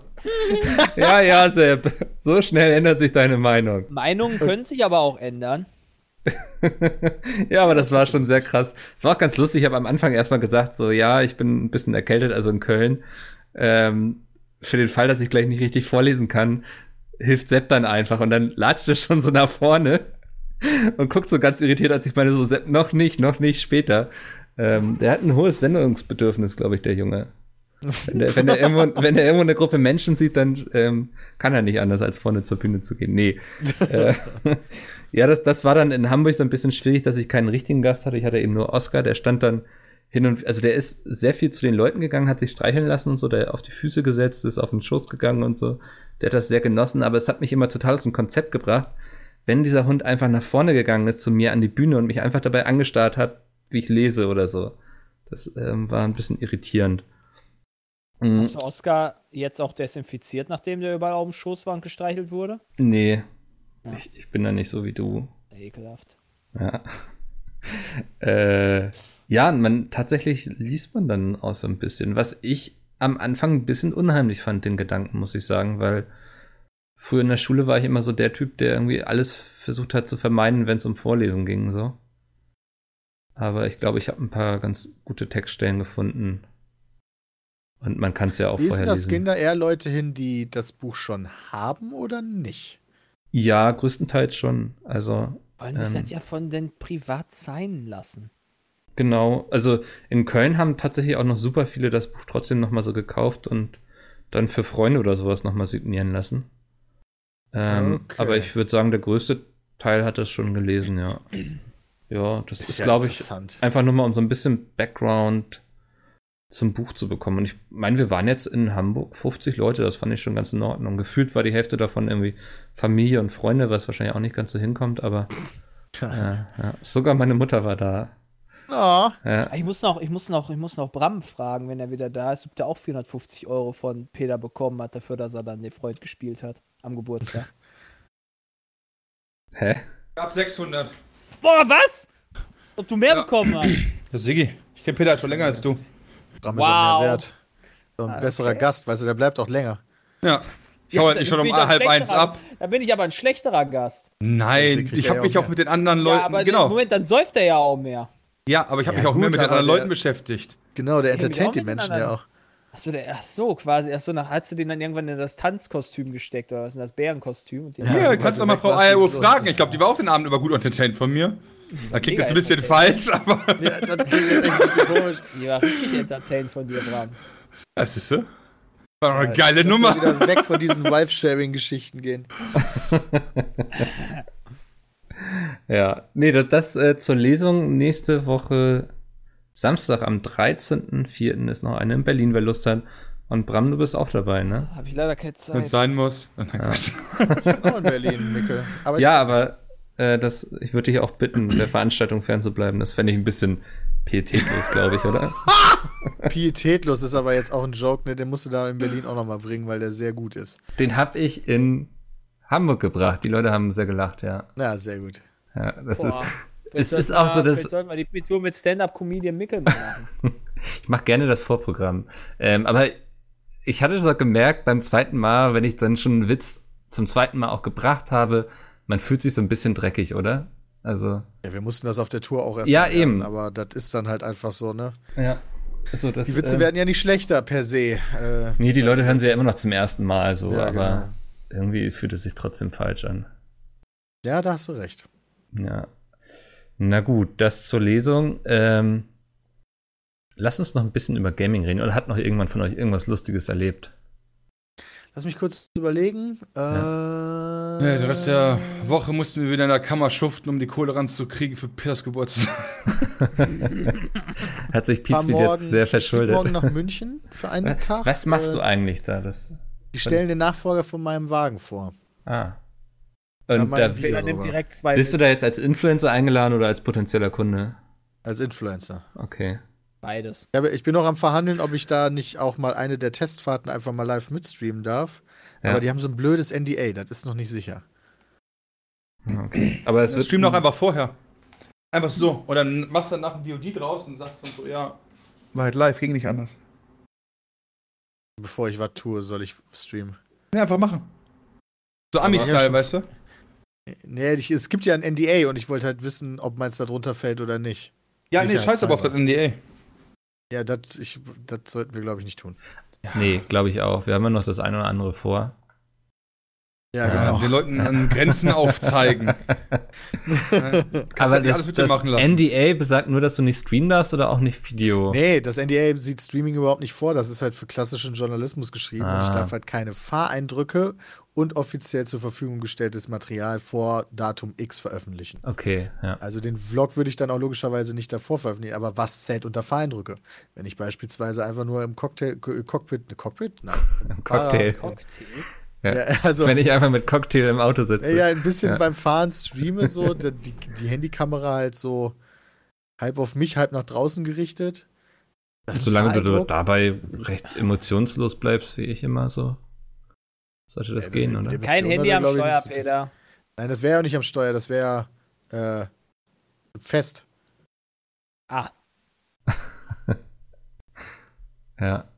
(laughs) ja, ja, Sepp, so schnell ändert sich deine Meinung. Meinungen können sich aber auch ändern. (laughs) ja, aber das war schon sehr krass. Es war auch ganz lustig. Ich habe am Anfang erstmal gesagt, so, ja, ich bin ein bisschen erkältet, also in Köln. Ähm, für den Fall, dass ich gleich nicht richtig vorlesen kann, hilft Sepp dann einfach. Und dann latscht er schon so nach vorne (laughs) und guckt so ganz irritiert, als ich meine, so, Sepp, noch nicht, noch nicht, später. Ähm, der hat ein hohes Sendungsbedürfnis, glaube ich, der Junge. Wenn er, wenn, er irgendwo, wenn er irgendwo eine Gruppe Menschen sieht, dann ähm, kann er nicht anders, als vorne zur Bühne zu gehen. Nee. äh, (laughs) ja, das, das war dann in Hamburg so ein bisschen schwierig, dass ich keinen richtigen Gast hatte. Ich hatte eben nur Oscar, der stand dann hin und also der ist sehr viel zu den Leuten gegangen, hat sich streicheln lassen und so, der auf die Füße gesetzt, ist auf den Schoß gegangen und so. Der hat das sehr genossen, aber es hat mich immer total aus dem Konzept gebracht, wenn dieser Hund einfach nach vorne gegangen ist zu mir an die Bühne und mich einfach dabei angestarrt hat, wie ich lese oder so. Das ähm, war ein bisschen irritierend. Mhm. Hast du Oscar jetzt auch desinfiziert, nachdem der überall auf dem Schoß war und gestreichelt wurde? Nee. Ja. Ich, ich bin da nicht so wie du. Ekelhaft. Ja. (laughs) äh, ja, man tatsächlich liest man dann auch so ein bisschen, was ich am Anfang ein bisschen unheimlich fand, den Gedanken, muss ich sagen, weil früher in der Schule war ich immer so der Typ, der irgendwie alles versucht hat zu vermeiden, wenn es um Vorlesen ging, so. Aber ich glaube, ich habe ein paar ganz gute Textstellen gefunden. Und man kann es ja auch Lesen vorher das lesen. Kinder eher Leute hin, die das Buch schon haben oder nicht? Ja, größtenteils schon. Also Wollen sich Ähm. das ja von den privat sein lassen. Genau, also in Köln haben tatsächlich auch noch super viele das Buch trotzdem nochmal so gekauft und dann für Freunde oder sowas nochmal signieren lassen. Ähm, Okay. Aber ich würde sagen, der größte Teil hat das schon gelesen, ja. (clears throat) Ja, das ist, ja glaube ich, interessant. einfach nur mal um so ein bisschen Background zum Buch zu bekommen. Und ich meine, wir waren jetzt in Hamburg 50 Leute, das fand ich schon ganz in Ordnung. Gefühlt war die Hälfte davon irgendwie Familie und Freunde, was wahrscheinlich auch nicht ganz so hinkommt, aber äh, ja. sogar meine Mutter war da. Ja, Ja. Ich muss noch, ich muss noch, ich muss noch Bram fragen, wenn er wieder da ist, ob der auch 450 Euro von Peter bekommen hat, dafür, dass er dann den Freund gespielt hat am Geburtstag. (laughs) Hä? Ab 600. Boah, was? Ob du mehr Ja. bekommen hast? (clears throat) Das Siggi. Ich kenne Peter halt schon länger als du. Bram ist auch Wow. mehr wert. So ein Ah, besserer okay. Gast, weißt du, der bleibt auch länger. Ja. Ich hau halt nicht schon um halb eins ab. Da bin ich aber ein schlechterer Gast. Nein, ich habe mich auch mehr. mit den anderen Leuten. ja, aber genau. Moment, dann säuft er ja auch mehr. Ja, aber ich habe Ja, mich auch mehr gut, mit den anderen der- Leuten beschäftigt. Genau, der entertaint die Menschen ja auch. Achso, der, ach so, quasi. Ach so, nach, hast du den dann irgendwann in das Tanzkostüm gesteckt oder was? In das Bärenkostüm? Ja, Ja, so du kannst doch mal Frau los. fragen. Ich glaube, die war auch den Abend über gut entertained von mir. Da klingt jetzt ein bisschen falsch, aber. (laughs) Ja, das klingt jetzt echt ein bisschen komisch. Die war richtig entertained von dir, Bram. Das ist so. War eine Ja, geile lass Nummer. wieder weg von diesen Wife-Sharing-Geschichten gehen. (laughs) Ja, nee, das, das äh, zur Lesung nächste Woche Samstag am 13.04. ist noch eine in Berlin, wer Lust hat. Und Bram, du bist auch dabei, ne? Habe ich leider keine Wenn Zeit. es sein muss. (laughs) Oh mein Gott. Auch in Berlin, Mickel. Aber ich- Ja, aber äh, das, ich würde dich auch bitten, der Veranstaltung fernzubleiben. Das fände ich ein bisschen pietätlos, glaube ich, oder? (laughs) Pietätlos ist aber jetzt auch ein Joke, ne? Den musst du da in Berlin auch nochmal bringen, weil der sehr gut ist. Den habe ich in Hamburg gebracht. Die Leute haben sehr gelacht, ja. Na, sehr gut. ja das Boah. ist, es ist auch so, dass sollten wir die Tour mit Stand-Up-Comedian Mickel machen. (laughs) Ich mache gerne das Vorprogramm. Ähm, aber ich hatte so gemerkt beim zweiten Mal, wenn ich dann schon einen Witz zum zweiten Mal auch gebracht habe, man fühlt sich so ein bisschen dreckig, oder? Also. Ja, wir mussten das auf der Tour auch erst Ja, lernen, eben. aber das ist dann halt einfach so, ne? Ja. Also das, Die Witze äh, werden ja nicht schlechter per se. Äh, Nee, die Leute hören sie ja immer noch zum ersten Mal so, Ja, aber genau. irgendwie fühlt es sich trotzdem falsch an. ja, da hast du recht. Ja. Na gut, das zur Lesung. Ähm, lass uns noch ein bisschen über Gaming reden. Oder hat noch irgendwann von euch irgendwas Lustiges erlebt? Lass mich kurz überlegen. Äh, Ja, der Rest der Woche mussten wir wieder in der Kammer schuften, um die Kohle ranzukriegen für Peters Geburtstag. (laughs) Hat sich Pizmeet jetzt sehr verschuldet. morgen nach München für einen Tag. Was machst Äh, du eigentlich da? Das, Die stellen den Nachfolger von meinem Wagen vor. ah. Ja, Und da, darüber. direkt zwei bist du da jetzt als Influencer eingeladen oder als potenzieller Kunde? Als Influencer. Okay. beides. Ja, aber ich bin noch am Verhandeln, ob ich da nicht auch mal eine der Testfahrten einfach mal live mitstreamen darf. Ja. Aber die haben so ein blödes NDA, das ist noch nicht sicher. okay. Aber es wird Stream doch einfach vorher. Einfach so. Und dann machst du danach ein VOD draus und sagst dann so, ja. War halt live, ging nicht anders. Bevor ich was tue, soll ich streamen. Ja, einfach machen. So Ami-Style, weißt du? Nee, ich, es gibt ja ein NDA und ich wollte halt wissen, ob meins da drunter fällt oder nicht. Ja, nee, scheiß aber auf das NDA. Ja, das sollten wir, glaube ich, nicht tun. Nee, glaube ich auch. Wir haben ja noch das eine oder andere vor. Ja, Ja, genau. Den Leuten an Grenzen (laughs) aufzeigen. (laughs) Aber halt das, alles mit das dir machen lassen. NDA besagt nur, dass du nicht streamen darfst oder auch nicht Video. Nee, das NDA sieht Streaming überhaupt nicht vor. Das ist halt für klassischen Journalismus geschrieben und ich Ah. darf halt keine Fahreindrücke und offiziell zur Verfügung gestelltes Material vor Datum X veröffentlichen. Okay, ja. Also den Vlog würde ich dann auch logischerweise nicht davor veröffentlichen. Aber was zählt unter Fahreindrücke? Wenn ich beispielsweise einfach nur im Cocktail, Cockpit, Cockpit? Nein. (laughs) im Cocktail. Fahrer- Cocktail. Ja. Ja, also, Wenn ich einfach mit Cocktail im Auto sitze. ja, ein bisschen Ja. beim Fahren streame so, (laughs) die, die, Handykamera halt so halb auf mich, halb nach draußen gerichtet. Das Solange du dabei recht emotionslos bleibst, wie ich immer so, sollte das Ja, gehen, oder? Kein Handy am Steuer. Peter. Nein, das wäre ja auch nicht am Steuer, das wäre äh, fest. Ah, (laughs) Ja.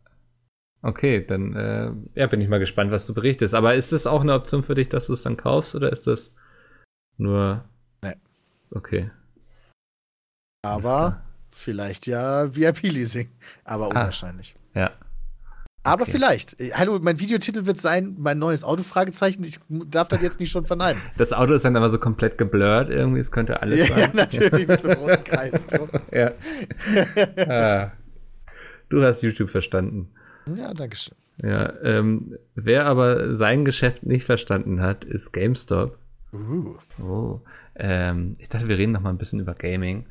Okay, dann äh, ja, bin ich mal gespannt, was du berichtest. Aber ist es auch eine Option für dich, dass du es dann kaufst oder ist das nur. Nee. Okay. Aber vielleicht ja VIP-Leasing. Aber unwahrscheinlich. Ja. Aber okay. vielleicht. Äh, Hallo, mein Videotitel wird sein, mein neues Auto, Fragezeichen. Ich darf das jetzt nicht schon verneinen. (laughs) Das Auto ist dann aber so komplett geblurrt irgendwie, es könnte alles Ja, ja, sein. (laughs) natürlich, mit so einem roten (laughs) Kreis drum. ja. ah. Du hast YouTube verstanden. Ja, danke schön. Ja, ähm, wer aber sein Geschäft nicht verstanden hat, ist GameStop. Uh. Oh, ähm, ich dachte, wir reden noch mal ein bisschen über Gaming,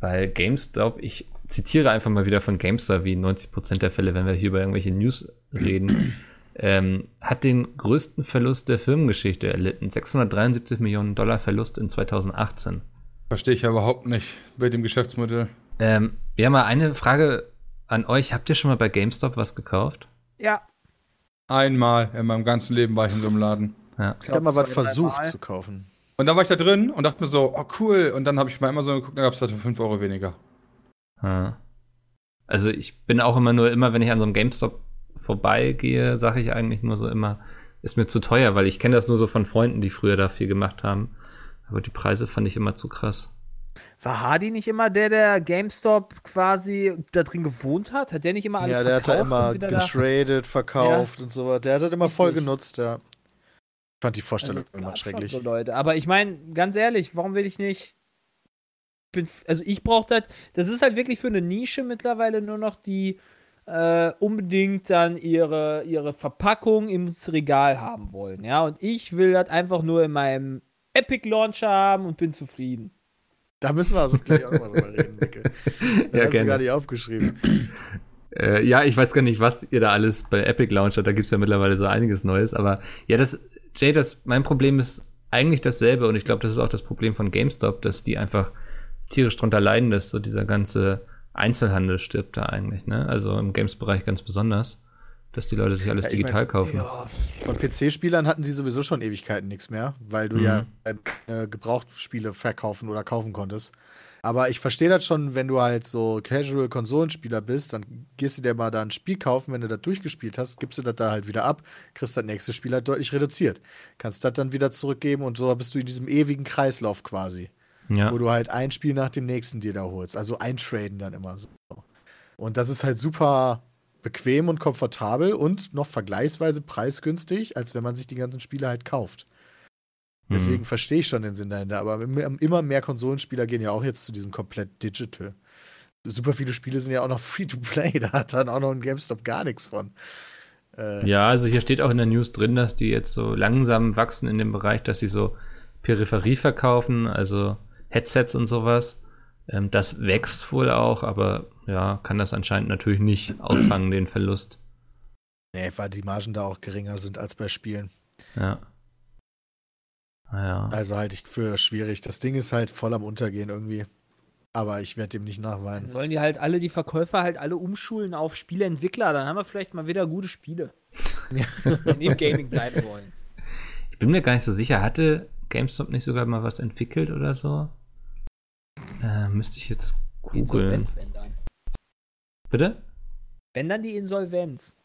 weil GameStop, ich zitiere einfach mal wieder von GameStar, wie 90% der Fälle, wenn wir hier über irgendwelche News reden, ähm, hat den größten Verlust der Firmengeschichte erlitten. 673 Millionen Dollar Verlust in 2018. Verstehe ich ja überhaupt nicht bei dem Geschäftsmodell. Ähm, ja, mal eine Frage an euch. Habt ihr schon mal bei GameStop was gekauft? ja. Einmal in meinem ganzen Leben war ich in so einem Laden. Ja. Ich habe mal was versucht Mal. zu kaufen. Und dann war ich da drin und dachte mir so, oh cool. Und dann habe ich bei Amazon geguckt, da gab es halt für 5 Euro weniger. Ja. Also ich bin auch immer nur, immer wenn ich an so einem GameStop vorbeigehe, sage ich eigentlich nur so immer, ist mir zu teuer, weil ich kenne das nur so von Freunden, die früher da viel gemacht haben. Aber die Preise fand ich immer zu krass. War Hardy nicht immer der, der GameStop quasi da drin gewohnt hat? Hat der nicht immer alles Ja, der hat da verkauft immer getradet, verkauft und so weiter. Der hat das immer voll Richtig. genutzt, ja. Ich fand die Vorstellung Also, immer schrecklich. So Leute. Aber ich meine, ganz ehrlich, warum will ich nicht. Ich bin, also ich brauche das. Das ist halt wirklich für eine Nische mittlerweile nur noch, die äh, unbedingt dann ihre, ihre Verpackung ins Regal haben wollen. Ja, und ich will das einfach nur in meinem Epic Launcher haben und bin zufrieden. Da müssen wir also gleich auch nochmal drüber reden, Micke. (laughs) Das Ja, hast du gar nicht aufgeschrieben. (clears throat) Äh, ja, ich weiß gar nicht, was ihr da alles bei Epic Launcher, da gibt's ja mittlerweile so einiges Neues, aber ja, das, Jay, das, mein Problem ist eigentlich dasselbe und ich glaube, das ist auch das Problem von GameStop, dass die einfach tierisch drunter leiden, dass so dieser ganze Einzelhandel stirbt da eigentlich, ne? Also im Games-Bereich ganz besonders, dass die Leute sich alles Ja, digital mein, kaufen. Von PC-Spielern hatten sie sowieso schon Ewigkeiten nichts mehr, weil du Mhm. ja äh, Gebrauchtspiele verkaufen oder kaufen konntest. Aber ich verstehe das schon, wenn du halt so Casual-Konsolenspieler bist, dann gehst du dir mal da ein Spiel kaufen, wenn du das durchgespielt hast, gibst du das da halt wieder ab, kriegst das nächste Spiel halt deutlich reduziert. Kannst das dann wieder zurückgeben und so bist du in diesem ewigen Kreislauf quasi. Ja. wo du halt ein Spiel nach dem nächsten dir da holst. Also eintraden dann immer so. Und das ist halt super bequem und komfortabel und noch vergleichsweise preisgünstig, als wenn man sich die ganzen Spiele halt kauft. Deswegen Mhm. verstehe ich schon den Sinn dahinter. Aber im- immer mehr Konsolenspieler gehen ja auch jetzt zu diesem komplett Digital. Super viele Spiele sind ja auch noch (laughs) Free-to-Play. Da hat dann auch noch ein GameStop gar nichts von. Äh, Ja, also hier steht auch in der News drin, dass die jetzt so langsam wachsen in dem Bereich, dass sie so Peripherie verkaufen, also Headsets und sowas. Ähm, das wächst wohl auch, aber ja, kann das anscheinend natürlich nicht (clears throat) auffangen, den Verlust. Nee, weil die Margen da auch geringer sind als bei Spielen. Ja. Naja. Also halte ich für schwierig. Das Ding ist halt voll am Untergehen irgendwie. Aber ich werde dem nicht Dann nachweinen. sollen die halt alle, die Verkäufer halt alle umschulen auf Spieleentwickler. Dann haben wir vielleicht mal wieder gute Spiele. (laughs) Wenn die im Gaming bleiben wollen. Ich bin mir gar nicht so sicher, hatte GameStop nicht sogar mal was entwickelt oder so? Äh, müsste ich jetzt googeln. Insolvenz, wenn dann. Bitte? Wenn dann die Insolvenz.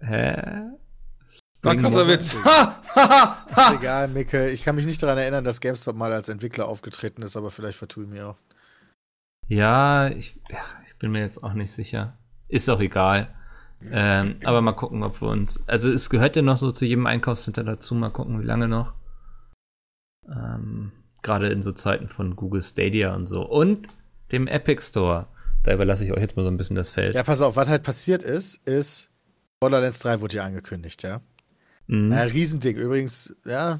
Hä? War krasser? Witz. (laughs) Ha, ha, ha, egal, Micke. Ich kann mich nicht daran erinnern, dass GameStop mal als Entwickler aufgetreten ist, aber vielleicht vertue ich mich auch. Ja, ich, ja, ich bin mir jetzt auch nicht sicher. Ist auch egal. Ähm, aber mal gucken, ob wir uns. Also es gehört ja noch so zu jedem Einkaufscenter dazu. Mal gucken, wie lange noch. Ähm, Gerade in so Zeiten von Google Stadia und so. Und dem Epic Store. Da überlasse ich euch jetzt mal so ein bisschen das Feld. Ja, pass auf, was halt passiert ist, ist, Borderlands 3 wurde ja angekündigt, ja. Mhm. Ja, Riesending. Übrigens, ja,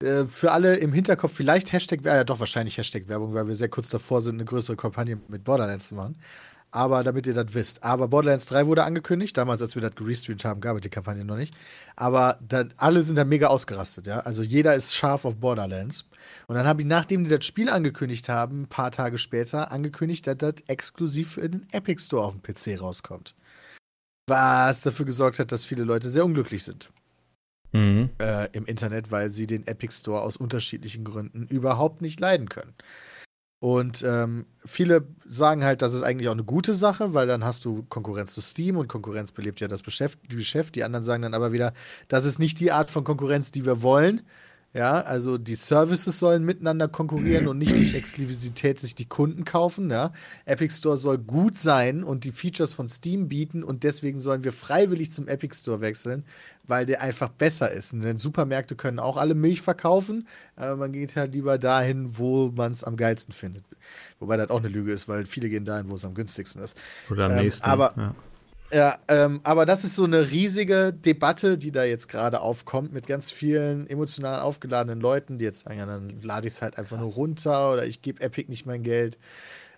äh, für alle im Hinterkopf vielleicht Hashtag, ja doch wahrscheinlich Hashtag Werbung, weil wir sehr kurz davor sind, eine größere Kampagne mit Borderlands zu machen. Aber damit ihr das wisst. Aber Borderlands 3 wurde angekündigt. Damals, als wir das gerestreamt haben, gab es die Kampagne noch nicht. Aber da, alle sind da mega ausgerastet, ja. Also jeder ist scharf auf Borderlands. Und dann habe ich, nachdem die das Spiel angekündigt haben, ein paar Tage später, angekündigt, dass das exklusiv für den Epic Store auf dem PC rauskommt. Was dafür gesorgt hat, dass viele Leute sehr unglücklich sind Mhm. äh, im Internet, weil sie den Epic Store aus unterschiedlichen Gründen überhaupt nicht leiden können. Und ähm, viele sagen halt, das ist eigentlich auch eine gute Sache, weil dann hast du Konkurrenz zu Steam und Konkurrenz belebt ja das Geschäft. Die, Geschäft. die anderen sagen dann aber wieder, das ist nicht die Art von Konkurrenz, die wir wollen. Ja, also die Services sollen miteinander konkurrieren und nicht durch (clears throat) Exklusivität sich die Kunden kaufen. Ja. Epic Store soll gut sein und die Features von Steam bieten und deswegen sollen wir freiwillig zum Epic Store wechseln, weil der einfach besser ist. Denn Supermärkte können auch alle Milch verkaufen, aber man geht halt lieber dahin, wo man es am geilsten findet. Wobei das auch eine Lüge ist, weil viele gehen dahin, wo es am günstigsten ist. Oder am Ähm, nächsten. aber- ja. Ja, ähm, aber das ist so eine riesige Debatte, die da jetzt gerade aufkommt mit ganz vielen emotional aufgeladenen Leuten, die jetzt sagen, ja, dann lade ich es halt einfach nur runter oder ich gebe Epic nicht mein Geld.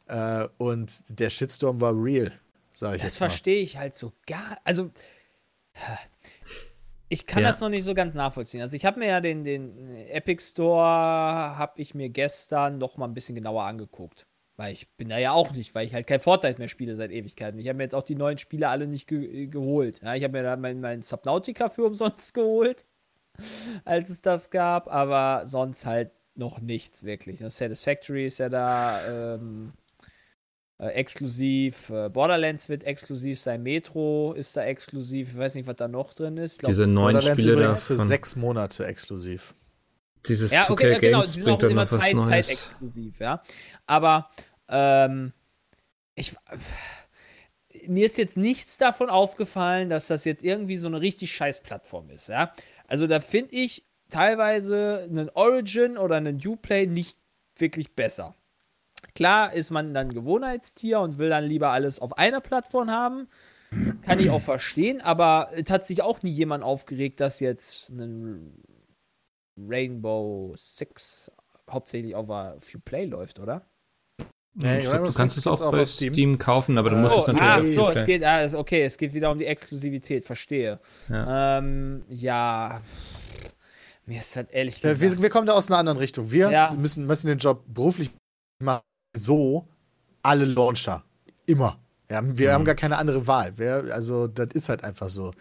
Äh, und der Shitstorm war real, sage ich Das verstehe ich halt so gar. Also, ich kann Ja. das noch nicht so ganz nachvollziehen. Also, ich habe mir ja den, den Epic Store, habe ich mir gestern noch mal ein bisschen genauer angeguckt. Weil ich bin da ja auch nicht, weil ich halt kein Fortnite mehr spiele seit Ewigkeiten. Ich habe mir jetzt auch die neuen Spiele alle nicht ge geholt. Ja, ich habe mir da mein, mein Subnautica für (laughs) umsonst geholt, als es das gab, aber sonst halt noch nichts wirklich. Das Satisfactory ist ja da, ähm, äh, exklusiv. Äh, Borderlands wird exklusiv sein. Metro ist da exklusiv. Ich weiß nicht, was da noch drin ist. Ich glaub, Diese neuen Borderlands Spiele da übrigens für sechs Monate exklusiv. Dieses ja, 2K okay, ja, genau. Games Die sind bringt auch immer Zeit, Neues. zeitexklusiv, ja. Aber ähm, ich, mir ist jetzt nichts davon aufgefallen, dass das jetzt irgendwie so eine richtig scheiß Plattform ist, ja. Also da finde ich teilweise einen Origin oder einen Uplay nicht wirklich besser. Klar ist man dann Gewohnheitstier und will dann lieber alles auf einer Plattform haben. Kann ich auch verstehen, aber es hat sich auch nie jemand aufgeregt, dass jetzt ein Rainbow Six hauptsächlich auf der Free Play läuft, oder? Nee, ich glaub, du kannst es auch bei auf Steam. Steam. kaufen, aber du musst es so, natürlich ach auf so, es geht, ah, okay, es geht wieder um die Exklusivität, verstehe. Ja. Ähm, ja, mir ist das ehrlich Ja, gesagt. wir, wir kommen da aus einer anderen Richtung. Wir Ja. müssen, müssen den Job beruflich machen. So, alle Launcher. Immer. Ja, wir Mhm. haben gar keine andere Wahl. Wir, also, das ist halt einfach so.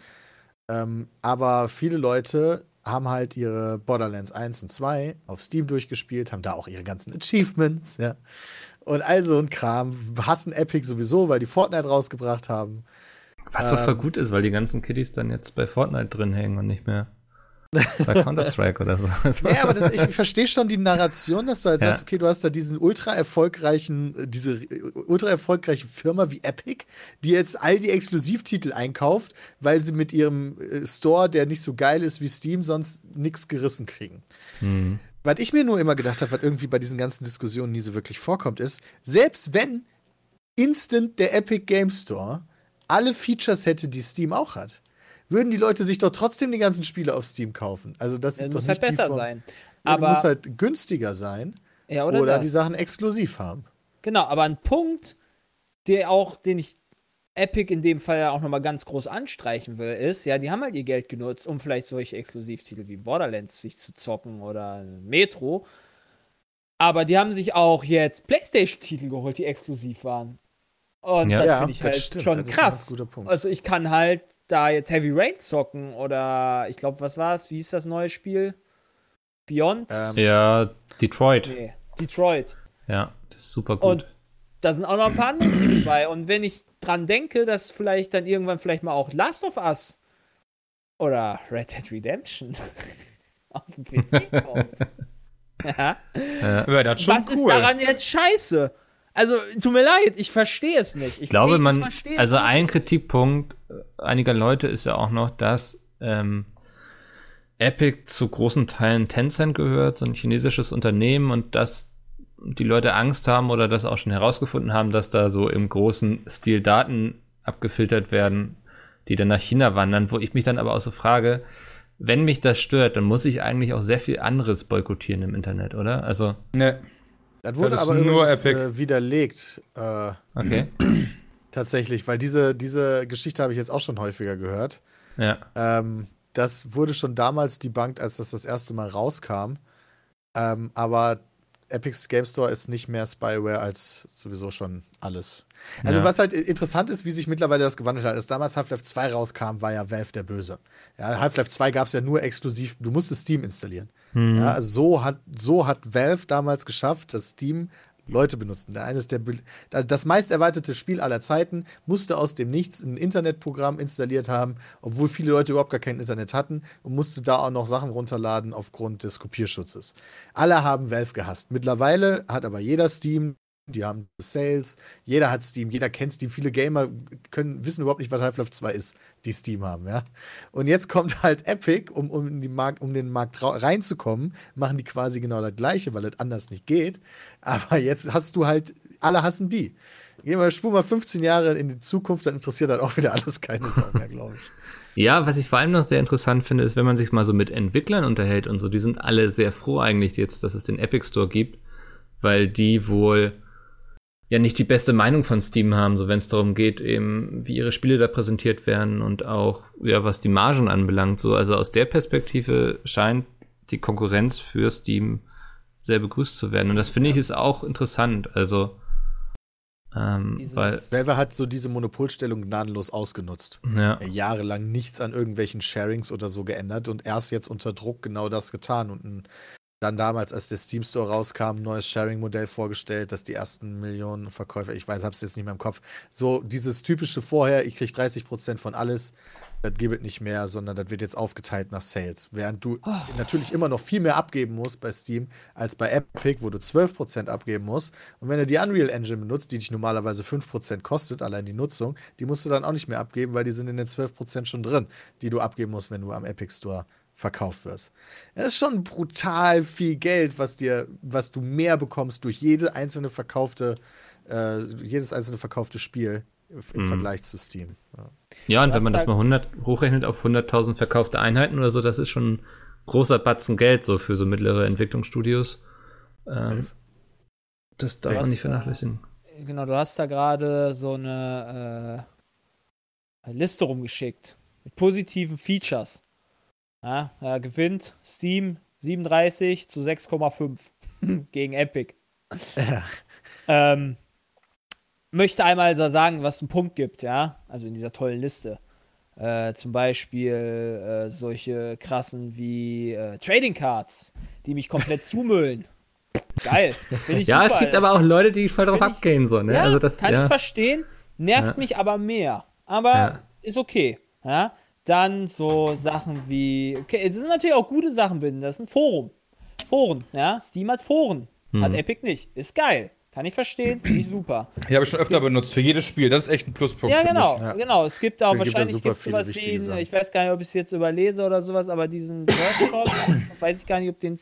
Ähm, aber viele Leute haben halt ihre Borderlands 1 und 2 auf Steam durchgespielt, haben da auch ihre ganzen Achievements, ja. Und all so ein Kram. Hassen Epic sowieso, weil die Fortnite rausgebracht haben. Was doch voll Ähm, gut ist, weil die ganzen Kiddies dann jetzt bei Fortnite drin hängen und nicht mehr. Bei Counter-Strike oder so. (laughs) Ja, aber das, ich verstehe schon die Narration, dass du halt Ja. sagst, okay, du hast da diesen ultra erfolgreichen, äh, diese äh, ultra erfolgreiche Firma wie Epic, die jetzt all die Exklusivtitel einkauft, weil sie mit ihrem äh, Store, der nicht so geil ist wie Steam, sonst nichts gerissen kriegen. Hm. Was ich mir nur immer gedacht habe, was irgendwie bei diesen ganzen Diskussionen nie so wirklich vorkommt, ist, selbst wenn instant der Epic Game Store alle Features hätte, die Steam auch hat, würden die Leute sich doch trotzdem die ganzen Spiele auf Steam kaufen. Also das Das ist muss doch halt nicht die besser Form- sein. ja, Aber, du musst halt günstiger sein ja, oder, oder, die Sachen exklusiv haben. Genau, aber ein Punkt, der auch, den ich Epic in dem Fall ja auch nochmal ganz groß anstreichen will, ist, ja, die haben halt ihr Geld genutzt, um vielleicht solche Exklusivtitel wie Borderlands sich zu zocken oder Metro. Aber die haben sich auch jetzt PlayStation-Titel geholt, die exklusiv waren. Und Ja. das Ja, finde ich halt stimmt, schon das ist ein krass. ganz guter Punkt. Also ich kann halt da jetzt Heavy Rain zocken oder ich glaube, was war es? Wie hieß das neue Spiel? Beyond? Ähm, Ja, Detroit. Nee, Detroit. Ja, das ist super gut. Und da sind auch noch ein paar andere Titel bei. Und wenn ich dran denke, dass vielleicht dann irgendwann vielleicht mal auch Last of Us oder Red Dead Redemption (laughs) auf dem PC kommt. (laughs) ja. Ja, das ist schon Was cool. ist daran jetzt scheiße? Also, tut mir leid, ich verstehe es nicht. Ich Ich glaube, nee, ich man, verstehe es also nicht. ein Kritikpunkt äh, einiger Leute ist ja auch noch, dass ähm, Epic zu großen Teilen Tencent gehört, so ein chinesisches Unternehmen und dass die Leute Angst haben oder das auch schon herausgefunden haben, dass da so im großen Stil Daten abgefiltert werden, die dann nach China wandern, wo ich mich dann aber auch so frage, wenn mich das stört, dann muss ich eigentlich auch sehr viel anderes boykottieren im Internet, oder? Also, Ne. Das wurde das aber nur übrigens, äh, widerlegt. Äh, okay. (clears throat) tatsächlich, weil diese, diese Geschichte habe ich jetzt auch schon häufiger gehört. ja. Ähm, das wurde schon damals debunked, als das das erste Mal rauskam. Ähm, aber Epic's Game Store ist nicht mehr Spyware als sowieso schon alles. Also Ja. was halt interessant ist, wie sich mittlerweile das gewandelt hat. Als damals Half-Life 2 rauskam, war ja Valve der Böse. Ja, Half-Life 2 gab es ja nur exklusiv, du musstest Steam installieren. Ja, also so hat, so hat Valve damals geschafft, dass Steam Leute benutzen. Eines der das meist erweiterte Spiel aller Zeiten musste aus dem Nichts ein Internetprogramm installiert haben, obwohl viele Leute überhaupt gar kein Internet hatten und musste da auch noch Sachen runterladen aufgrund des Kopierschutzes. Alle haben Valve gehasst. Mittlerweile hat aber jeder Steam, die haben Sales, jeder hat Steam, jeder kennt Steam. Viele Gamer können wissen überhaupt nicht, was Half-Life 2 ist, die Steam haben, ja. Und jetzt kommt (laughs) halt Epic, um, um, die Markt, um den Markt reinzukommen, machen die quasi genau das gleiche, weil es anders nicht geht. Aber jetzt hast du halt, alle hassen die. Gehen wir, spur mal 15 Jahre in die Zukunft, dann interessiert dann auch (laughs) wieder alles keine Sau mehr, glaube ich. Ja, was ich vor allem noch sehr interessant finde, ist, wenn man sich mal so mit Entwicklern unterhält und so, die sind alle sehr froh eigentlich jetzt, dass es den Epic Store gibt, weil die wohl ja nicht die beste Meinung von Steam haben, so wenn es darum geht, eben wie ihre Spiele da präsentiert werden und auch ja, was die Margen anbelangt, so. Also aus der Perspektive scheint die Konkurrenz für Steam sehr begrüßt zu werden. Und das finde ich ist auch interessant, also ähm, Dieses- weil Valve hat so diese Monopolstellung gnadenlos ausgenutzt. ja, Ja, jahrelang nichts an irgendwelchen Sharings oder so geändert und erst jetzt unter Druck genau das getan und ein, dann damals, als der Steam Store rauskam, ein neues Sharing-Modell vorgestellt, dass die ersten Millionen Verkäufer, ich weiß, hab's jetzt nicht mehr im Kopf, so dieses typische vorher, ich krieg 30% von alles, das gibt es nicht mehr, sondern das wird jetzt aufgeteilt nach Sales. Während du natürlich immer noch viel mehr abgeben musst bei Steam als bei Epic, wo du 12% abgeben musst. Und wenn du die Unreal Engine benutzt, die dich normalerweise 5% kostet, allein die Nutzung, die musst du dann auch nicht mehr abgeben, weil die sind in den 12% schon drin, die du abgeben musst, wenn du am Epic Store verkauft wirst. Das ist schon brutal viel Geld, was dir, was du mehr bekommst durch jede einzelne verkaufte, äh, jedes einzelne verkaufte Spiel im Vergleich zu Steam. Ja. Ja, und wenn man das mal 100 hochrechnet auf 100.000 verkaufte Einheiten oder so, das ist schon ein großer Batzen Geld so für so mittlere Entwicklungsstudios. Ähm, das darf man nicht vernachlässigen. Genau, du hast da gerade so eine äh, Liste rumgeschickt mit positiven Features. Ja, da gewinnt Steam 37 zu 6,5 (laughs) gegen Epic. ähm, möchte einmal so sagen, was einen Punkt gibt, ja, also in dieser tollen Liste. Äh, zum Beispiel äh, solche krassen wie äh, Trading Cards, die mich komplett zumüllen. (laughs) Geil. Ja, super. es gibt aber auch Leute, die voll drauf ich- abgehen, so, ne? Ja, also das, kann ja. ich verstehen. Nervt Ja. mich aber mehr. Aber ist okay. Ja? Dann so Sachen wie, okay, es sind natürlich auch gute Sachen drin. Das ist ein Forum. Foren, ja. Steam hat Foren. Hat Hm. Epic nicht. Ist geil. Kann ich verstehen, finde ich super. Die habe ich schon öfter benutzt für jedes Spiel. Das ist echt ein Pluspunkt. Ja, genau. Ja. genau. Es gibt auch Deswegen gibt es wahrscheinlich viele sowas wie, einen, ich weiß gar nicht, ob ich es jetzt überlese oder sowas, aber diesen Workshop, (coughs) weiß ich gar nicht, ob den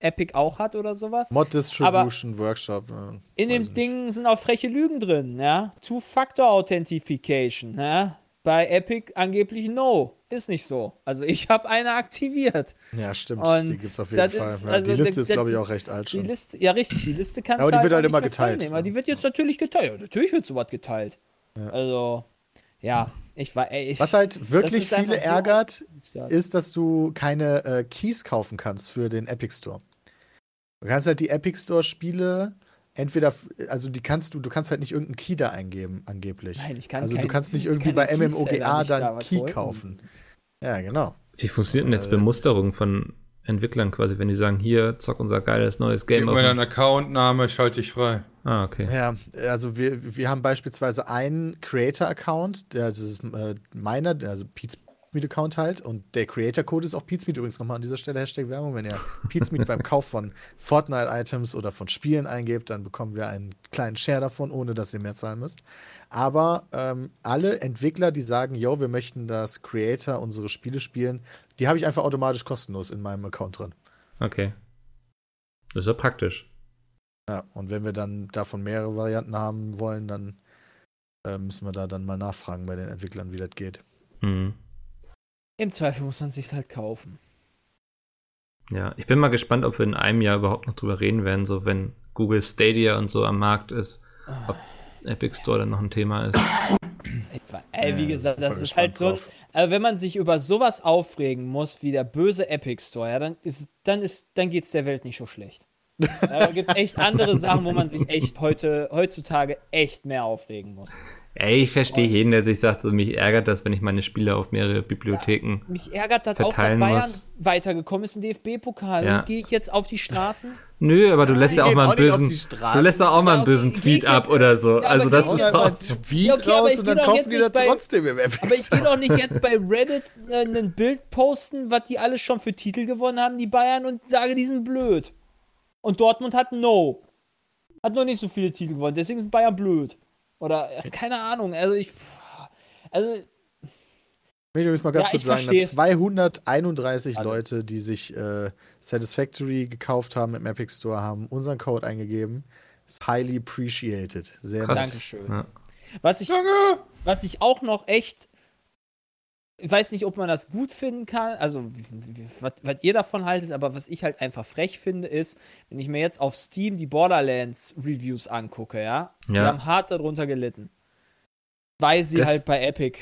Epic auch hat oder sowas. Mod Distribution Workshop. äh, In ich dem nicht. Ding sind auch freche Lügen drin, ja. Two-Factor-Authentification, ja. Bei Epic angeblich no. Ist nicht so. Also ich habe eine aktiviert. Ja, stimmt. Und die gibt es auf jeden Fall. ist- ja, also die Liste der- ist, glaube ich, auch recht alt Die schon. Liste, ja richtig, die Liste kannst Aber die du wird halt immer geteilt, ja. Die wird jetzt natürlich geteilt. Ja, natürlich wird sowas geteilt. Also, ja, ich war, ey, ich, Was halt wirklich viele so- ärgert, ist, dass du keine äh, Keys kaufen kannst für den Epic Store. Du kannst halt die Epic Store Spiele entweder, also die kannst du, du kannst halt nicht irgendeinen Key da eingeben, angeblich. Nein, ich kann also du kein- kannst nicht ich irgendwie bei MMOGA dann Key holen. kaufen. Ja, genau. Wie funktioniert denn Äh. jetzt Bemusterung von Entwicklern quasi, wenn die sagen, hier, zock unser geiles neues Gib Game mir auf. deinen Account-Name, schalte ich frei. Ah, okay. Ja, also wir, wir haben beispielsweise einen Creator-Account, der das ist äh, meiner, also Pete's Account halt und der Creator-Code ist auch Pizmeet. Übrigens nochmal an dieser Stelle Hashtag Werbung. Wenn ihr Pizmeet (laughs) beim Kauf von Fortnite-Items oder von Spielen eingebt, dann bekommen wir einen kleinen Share davon, ohne dass ihr mehr zahlen müsst. Aber ähm, alle Entwickler, die sagen, yo, wir möchten, dass Creator unsere Spiele spielen, die habe ich einfach automatisch kostenlos in meinem Account drin. Okay. Das ist ja praktisch. Ja, und wenn wir dann davon mehrere Varianten haben wollen, dann äh, müssen wir da dann mal nachfragen bei den Entwicklern, wie das geht. Mhm. Im Zweifel muss man sich halt kaufen. Ja, ich bin mal gespannt, ob wir in einem Jahr überhaupt noch drüber reden werden, so wenn Google Stadia und so am Markt ist, ob Epic Store dann noch ein Thema ist. Ey, wie gesagt, das ist halt so. Also wenn man sich über sowas aufregen muss wie der böse Epic Store, ja, dann ist, dann ist, dann geht's der Welt nicht so schlecht. (laughs) Da gibt echt andere Sachen, wo man sich echt heute, heutzutage echt mehr aufregen muss. Ey, ich verstehe jeden, der sich sagt, so mich ärgert das, wenn ich meine Spiele auf mehrere Bibliotheken. Mich ärgert das auch, dass Verteilen Bayern muss. weitergekommen ist im DFB-Pokal. Ja. Und gehe ich jetzt auf die Straßen? Nö, aber du lässt ja auch mal einen bösen. Straße. Du lässt ja auch mal einen Ja, okay, bösen Tweet ab oder so. Ja, aber also das ist halt mal auch. einen Tweet Ja, raus und geh dann doch kaufen die da trotzdem im Epic Aber ich will doch nicht jetzt bei Reddit äh, ein Bild posten, was die alles schon für Titel gewonnen haben, die Bayern, und sage, die sind blöd. Und Dortmund hat No. Hat noch nicht so viele Titel gewonnen, deswegen sind Bayern blöd. Oder, keine Ahnung, also ich. Also, Ich übrigens mal ganz Ja, kurz sagen, versteh's. dass 231 Alles. Leute, die sich äh, Satisfactory gekauft haben im Epic Store, haben unseren Code eingegeben. Ist highly appreciated. Sehr Krass. Dankeschön. Ja. Was ich, Danke! was ich auch noch echt. Ich weiß nicht, ob man das gut finden kann, also was, ihr davon haltet, aber was ich halt einfach frech finde, ist, wenn ich mir jetzt auf Steam die Borderlands Reviews angucke, ja, die Ja. haben hart darunter gelitten. Weil sie Das- halt bei Epic.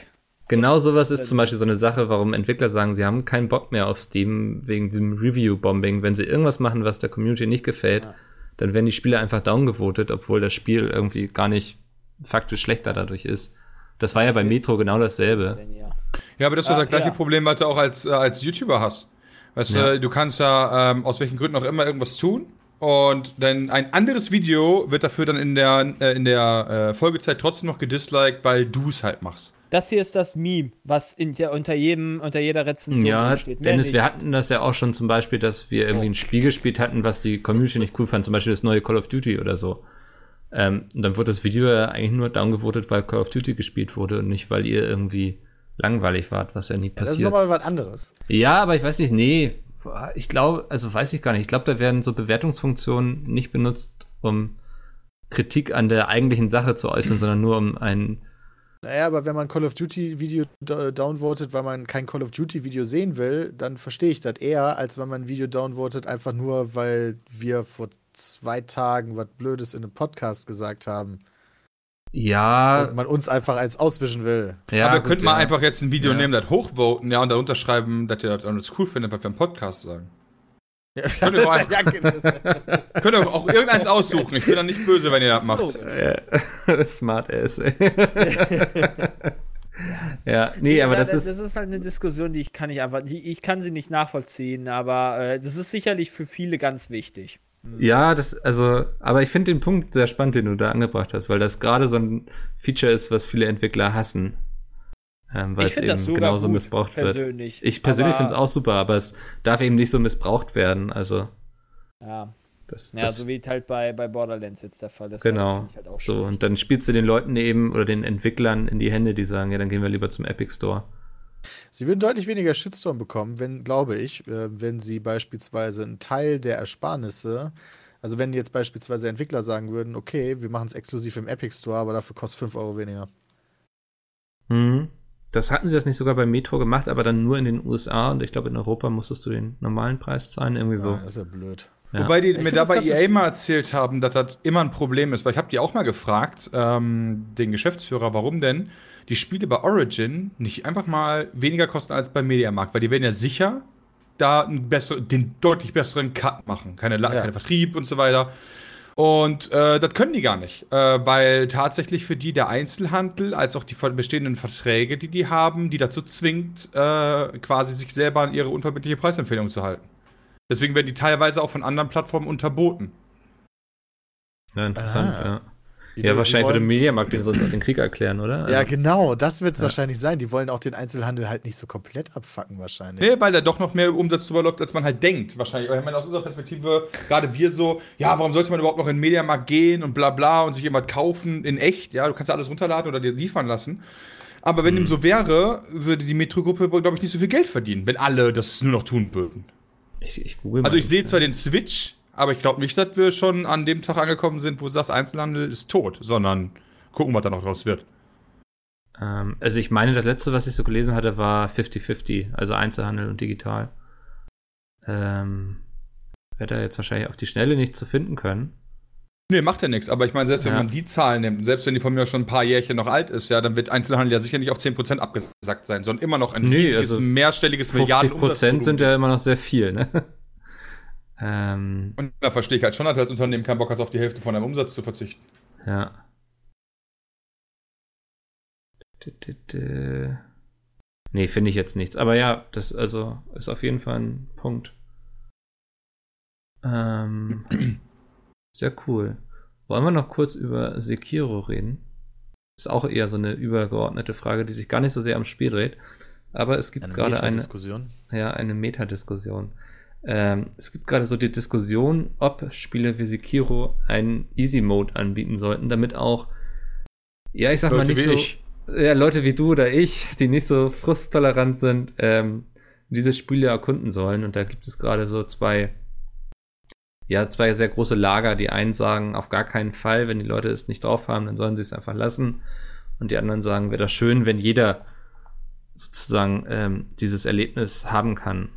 Genau sowas ist zum Beispiel so eine Sache, warum Entwickler sagen, sie haben keinen Bock mehr auf Steam wegen diesem Review-Bombing. Wenn sie irgendwas machen, was der Community nicht gefällt, Ja. dann werden die Spiele einfach downgevotet, obwohl das Spiel irgendwie gar nicht faktisch schlechter dadurch ist. Das war ja bei Metro genau dasselbe. Ihr. Ja, aber das ist doch Ah, das gleiche ja. Problem, was du auch als, äh, als YouTuber hast. Weißt Ja. du, du kannst ja ähm, aus welchen Gründen auch immer irgendwas tun und dann ein anderes Video wird dafür dann in der, äh, in der äh, Folgezeit trotzdem noch gedisliked, weil du es halt machst. Das hier ist das Meme, was in der, unter, jedem, unter jeder Rezension Ja, steht. Mehr Dennis, nicht. wir hatten das ja auch schon zum Beispiel, dass wir irgendwie ein Spiel gespielt hatten, was die Community nicht cool fand, zum Beispiel das neue Call of Duty oder so. Ähm, und dann wurde das Video ja eigentlich nur downgevotet, weil Call of Duty gespielt wurde und nicht, weil ihr irgendwie langweilig wart, was ja nie Das ist passiert. nochmal was anderes. Ja, aber ich weiß nicht, nee. Ich glaube, also weiß ich gar nicht. Ich glaube, da werden so Bewertungsfunktionen nicht benutzt, um Kritik an der eigentlichen Sache zu äußern, sondern nur um ein. Naja, aber wenn man Call of Duty Video downvotet, weil man kein Call of Duty Video sehen will, dann verstehe ich das eher, als wenn man ein Video downvotet, einfach nur, weil wir vor zwei Tagen was Blödes in einem Podcast gesagt haben Ja, und man uns einfach als auswischen will. ja. aber ihr gut, könnt mal ja. einfach jetzt ein Video Ja. nehmen, das hochvoten, ja, und darunter schreiben, dass ihr das alles cool findet, was wir im Podcast sagen. Ja, Könnt ihr (laughs) ja, genau. Könnt ihr auch irgendeins aussuchen. Ich bin dann nicht böse, wenn ihr das macht. Ja, (laughs) Smart ass. ey. (laughs) ja, nee, aber Ja, das ist. das ist halt eine Diskussion, die ich kann nicht einfach, die, ich kann sie nicht nachvollziehen, aber äh, das ist sicherlich für viele ganz wichtig. Ja, das, also, aber ich finde den Punkt sehr spannend, den du da angebracht hast, weil das gerade so ein Feature ist, was viele Entwickler hassen. ähm, weil Ich es eben genauso gut, missbraucht wird. persönlich. Ich persönlich finde es auch super, aber es darf eben nicht so missbraucht werden. Also, Ja, das, ja das so wie halt bei, bei Borderlands jetzt der Fall ist. Genau. halt auch so. Und dann spielst du den Leuten eben oder den Entwicklern in die Hände, die sagen, ja, dann gehen wir lieber zum Epic Store. Sie würden deutlich weniger Shitstorm bekommen, wenn, glaube ich, äh, wenn sie beispielsweise einen Teil der Ersparnisse, also wenn jetzt beispielsweise Entwickler sagen würden, okay, wir machen es exklusiv im Epic Store, aber dafür kostet 5 Euro weniger. Mhm. Das hatten sie das nicht sogar bei Metro gemacht, aber dann nur in den USA und ich glaube in Europa musstest du den normalen Preis zahlen, irgendwie so. Ah, das ist ja blöd. Ja. Wobei die Ich mir da bei EA mal erzählt haben, dass das immer ein Problem ist, weil ich habe die auch mal gefragt, ähm, den Geschäftsführer, warum denn die Spiele bei Origin nicht einfach mal weniger kosten als beim Mediamarkt, weil die werden ja sicher da einen besseren, den deutlich besseren Cut machen, keine, La Ja. keine Vertrieb und so weiter. Und äh, das können die gar nicht, äh, weil tatsächlich für die der Einzelhandel als auch die bestehenden Verträge, die die haben, die dazu zwingt, äh, quasi sich selber an ihre unverbindliche Preisempfehlung zu halten. Deswegen werden die teilweise auch von anderen Plattformen unterboten. Ja, interessant, Ah. ja. Die- Ja, die wahrscheinlich würde wollen- Mediamarkt den sonst auch den Krieg erklären, oder? Ja, genau, das wird es Ja. wahrscheinlich sein. Die wollen auch den Einzelhandel halt nicht so komplett abfacken, wahrscheinlich. Nee, weil da doch noch mehr Umsatz drüber läuft, als man halt denkt. Wahrscheinlich. Aber ich meine, aus unserer Perspektive, gerade wir so, ja, warum sollte man überhaupt noch in den Mediamarkt gehen und bla bla und sich jemand kaufen in echt? Ja, du kannst ja alles runterladen oder dir liefern lassen. Aber wenn dem so wäre, würde die Metro-Gruppe, glaube ich, nicht so viel Geld verdienen, wenn alle das nur noch tun würden. ich, ich google Also ich sehe zwar den Switch, aber ich glaube nicht, dass wir schon an dem Tag angekommen sind, wo du sagst, Einzelhandel ist tot, sondern gucken, was da noch draus wird. Ähm, also ich meine, das letzte, was ich so gelesen hatte, war 50-50, also Einzelhandel und digital. Ähm, werde da jetzt wahrscheinlich auf die Schnelle nicht zu finden können. Nee, macht ja nichts. Aber ich meine, selbst wenn Ja. man die Zahlen nimmt, selbst wenn die von mir schon ein paar Jährchen noch alt ist, ja, dann wird Einzelhandel ja sicher nicht auf 10% abgesackt sein, sondern immer noch ein Nee, riesiges, also mehrstelliges 50 Milliarden Prozent sind ja immer noch sehr viel, ne? Ähm, Und da verstehe ich halt schon, dass du als Unternehmen keinen Bock hast, auf die Hälfte von deinem Umsatz zu verzichten. ja. Nee, finde ich jetzt nichts. Aber ja, das also ist auf jeden Fall ein Punkt. Ähm, sehr cool. Wollen wir noch kurz über Sekiro reden? Ist auch eher so eine übergeordnete Frage, die sich gar nicht so sehr am Spiel dreht. Aber es gibt Eine gerade eine, Diskussion. ja, eine Metadiskussion. Ähm, es gibt gerade so die Diskussion, ob Spiele wie Sekiro einen Easy Mode anbieten sollten, damit auch, ja, ich sag mal Leute nicht wie so, ich. ja, Leute wie du oder ich, die nicht so frusttolerant sind, ähm, diese Spiele erkunden sollen. Und da gibt es gerade so zwei, ja, zwei sehr große Lager. Die einen sagen, auf gar keinen Fall, wenn die Leute es nicht drauf haben, dann sollen sie es einfach lassen. Und die anderen sagen, wäre das schön, wenn jeder sozusagen ähm, dieses Erlebnis haben kann.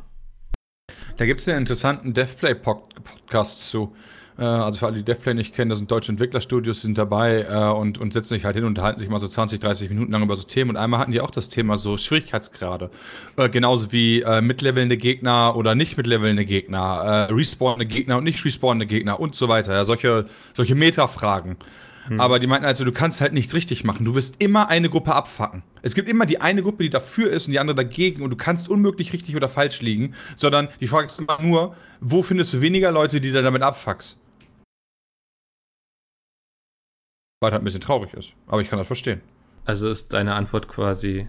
Da gibt es einen interessanten Devplay-Podcast zu. Äh, also für alle, die Devplay nicht kennen, das sind deutsche Entwicklerstudios, die sind dabei äh, und, und setzen sich halt hin und unterhalten sich mal so 20, 30 Minuten lang über so Themen. Und einmal hatten die auch das Thema so Schwierigkeitsgrade. Äh, genauso wie äh, mitlevelnde Gegner oder nicht mitlevelnde Gegner, äh, respawnende Gegner und nicht respawnende Gegner und so weiter. Ja, solche, solche Meta-Fragen. Aber die meinten also, du kannst halt nichts richtig machen. Du wirst immer eine Gruppe abfacken. Es gibt immer die eine Gruppe, die dafür ist und die andere dagegen und du kannst unmöglich richtig oder falsch liegen, sondern die Frage ist immer nur, wo findest du weniger Leute, die da damit abfuckst? Weil halt ein bisschen traurig ist. Aber ich kann das verstehen. Also ist deine Antwort quasi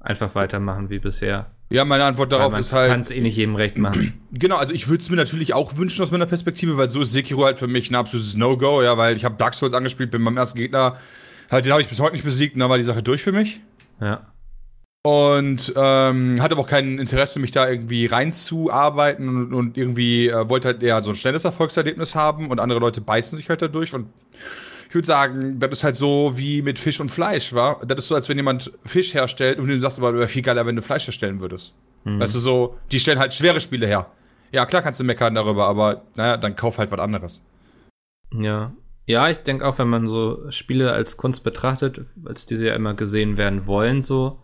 einfach weitermachen wie bisher. Ja, meine Antwort darauf ist halt. kann es eh nicht jedem recht machen. (clears throat) Genau, also ich würde es mir natürlich auch wünschen aus meiner Perspektive, weil so ist Sekiro halt für mich ein absolutes No-Go, ja, weil ich habe Dark Souls angespielt, bin beim ersten Gegner, halt den habe ich bis heute nicht besiegt und dann war die Sache durch für mich. Ja. Und ähm, hatte aber auch kein Interesse, mich da irgendwie reinzuarbeiten und, und irgendwie äh, wollte halt eher so ein schnelles Erfolgserlebnis haben und andere Leute beißen sich halt dadurch und ich würde sagen, das ist halt so wie mit Fisch und Fleisch, war. Das ist so, als wenn jemand Fisch herstellt und du sagst aber, wäre viel geiler, wenn du Fleisch herstellen würdest. Mhm. Weißt du, so, die stellen halt schwere Spiele her. Ja, klar kannst du meckern darüber, aber naja, dann kauf halt was anderes. Ja. Ja, ich denke auch, wenn man so Spiele als Kunst betrachtet, als diese ja immer gesehen werden wollen, so,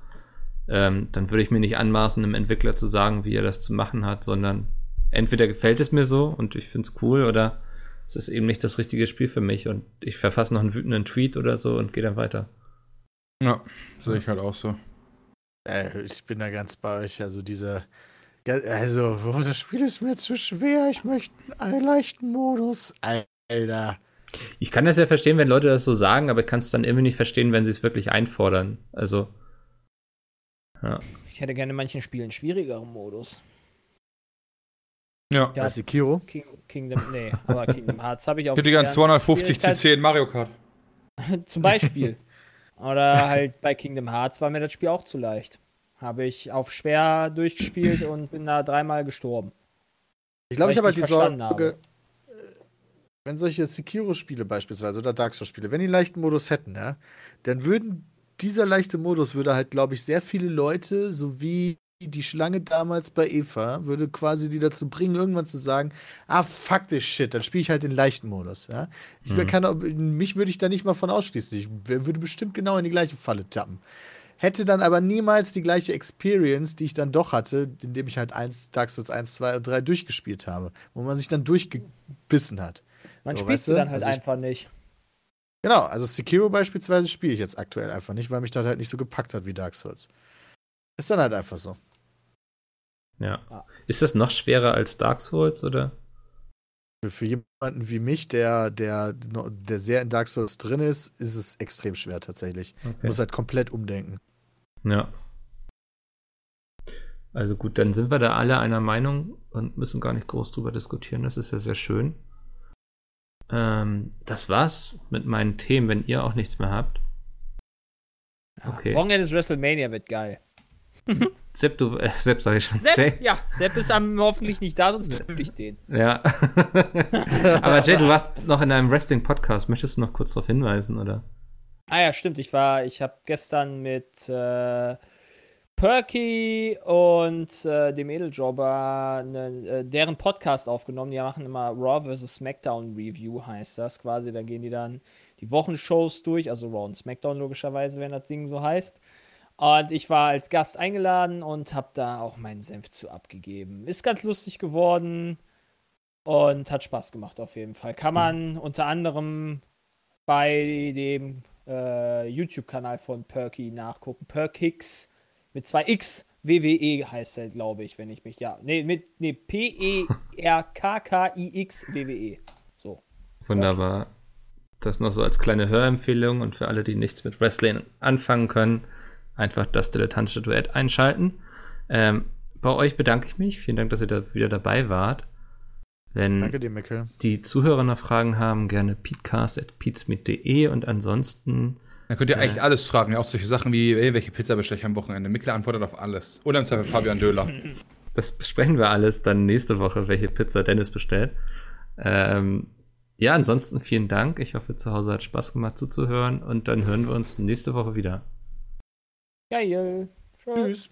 ähm, dann würde ich mir nicht anmaßen, einem Entwickler zu sagen, wie er das zu machen hat, sondern entweder gefällt es mir so und ich finde es cool oder es ist eben nicht das richtige Spiel für mich und ich verfasse noch einen wütenden Tweet oder so und gehe dann weiter. Ja, sehe ich halt auch so. Äh, ich bin da ganz bei euch. Also diese. Ja, also, oh, das Spiel ist mir zu schwer. Ich möchte einen leichten Modus. Alter. Ich kann das ja verstehen, wenn Leute das so sagen, aber ich kann es dann irgendwie nicht verstehen, wenn sie es wirklich einfordern. Also, Ja. Ich hätte gerne in manchen Spielen schwierigeren Modus. Ja. Ja, Was, Sekiro? King, Kingdom, nee, aber Kingdom Hearts habe ich auch. Ich hätte gern 250 CC in Mario Kart. (laughs) Zum Beispiel. Oder halt bei Kingdom Hearts war mir das Spiel auch zu leicht. Habe ich auf schwer durchgespielt und bin da dreimal gestorben. Ich glaube, Weil ich habe ich halt die Sorge, äh, wenn solche Sekiro-Spiele beispielsweise oder Dark Souls-Spiele, wenn die einen leichten Modus hätten, ja, dann würden dieser leichte Modus würde halt, glaube ich, sehr viele Leute, so wie die Schlange damals bei Eva, würde quasi die dazu bringen, irgendwann zu sagen, ah, fuck this shit, dann spiele ich halt den leichten Modus. Ja? Ich Mhm. kann, mich würde ich da nicht mal von ausschließen. Ich würde bestimmt genau in die gleiche Falle tappen. Hätte dann aber niemals die gleiche Experience, die ich dann doch hatte, indem ich halt eins, Dark Souls 1, 2 und 3 durchgespielt habe, wo man sich dann durchgebissen hat. Man So, spielt sie du? dann halt Also ich- einfach nicht. Genau, also Sekiro beispielsweise spiele ich jetzt aktuell einfach nicht, weil mich das halt nicht so gepackt hat wie Dark Souls. Ist dann halt einfach so. Ja. Ja. Ist das noch schwerer als Dark Souls oder? Für, für jemanden wie mich, der, der, der sehr in Dark Souls drin ist, ist es extrem schwer tatsächlich. Okay. Muss halt komplett umdenken. Ja. Also gut, dann sind wir da alle einer Meinung und müssen gar nicht groß drüber diskutieren. Das ist ja sehr schön. Ähm, das war's mit meinen Themen, wenn ihr auch nichts mehr habt. Okay. Wochenende ist WrestleMania wird geil. Sepp, du, äh, Sepp sag ich schon. Sepp, Jay? ja, Sepp ist am, hoffentlich nicht da, sonst töte ich den. Ja. (laughs) Aber Jay, du warst noch in einem Wrestling-Podcast. Möchtest du noch kurz darauf hinweisen, oder? Ah ja, stimmt. Ich war, ich habe gestern mit äh, Perky und äh, dem Edeljobber ne, äh, deren Podcast aufgenommen. Die machen immer Raw vs. SmackDown Review, heißt das quasi. Da gehen die dann die Wochenshows durch, also Raw und SmackDown logischerweise, wenn das Ding so heißt. Und ich war als Gast eingeladen und habe da auch meinen Senf zu abgegeben. Ist ganz lustig geworden und hat Spaß gemacht auf jeden Fall. Kann man unter anderem bei dem äh, YouTube-Kanal von Perky nachgucken. Perkix mit zwei X. WWE heißt er, glaube ich, wenn ich mich. Ja, nee, mit nee, P-E-R-K-K-I-X WWE. So. Wunderbar. Das noch so als kleine Hörempfehlung und für alle, die nichts mit Wrestling anfangen können, einfach das dilettantische Duett einschalten. Ähm, bei euch bedanke ich mich. Vielen Dank, dass ihr da wieder dabei wart. Wenn Danke dir, Mikkel. die Zuhörer noch Fragen haben, gerne peatcast.peatsmeet.de und ansonsten Dann könnt ihr eigentlich alles fragen, ja, auch solche Sachen wie, ey, welche Pizza bestelle ich am Wochenende? Mikkel antwortet auf alles. Oder im Zweifel Fabian Döhler. (laughs) Das besprechen wir alles dann nächste Woche, welche Pizza Dennis bestellt. Ähm, ja, ansonsten vielen Dank. Ich hoffe, zu Hause hat Spaß gemacht zuzuhören und dann hören wir uns nächste Woche wieder. Geil. Tschüss. Tschüss.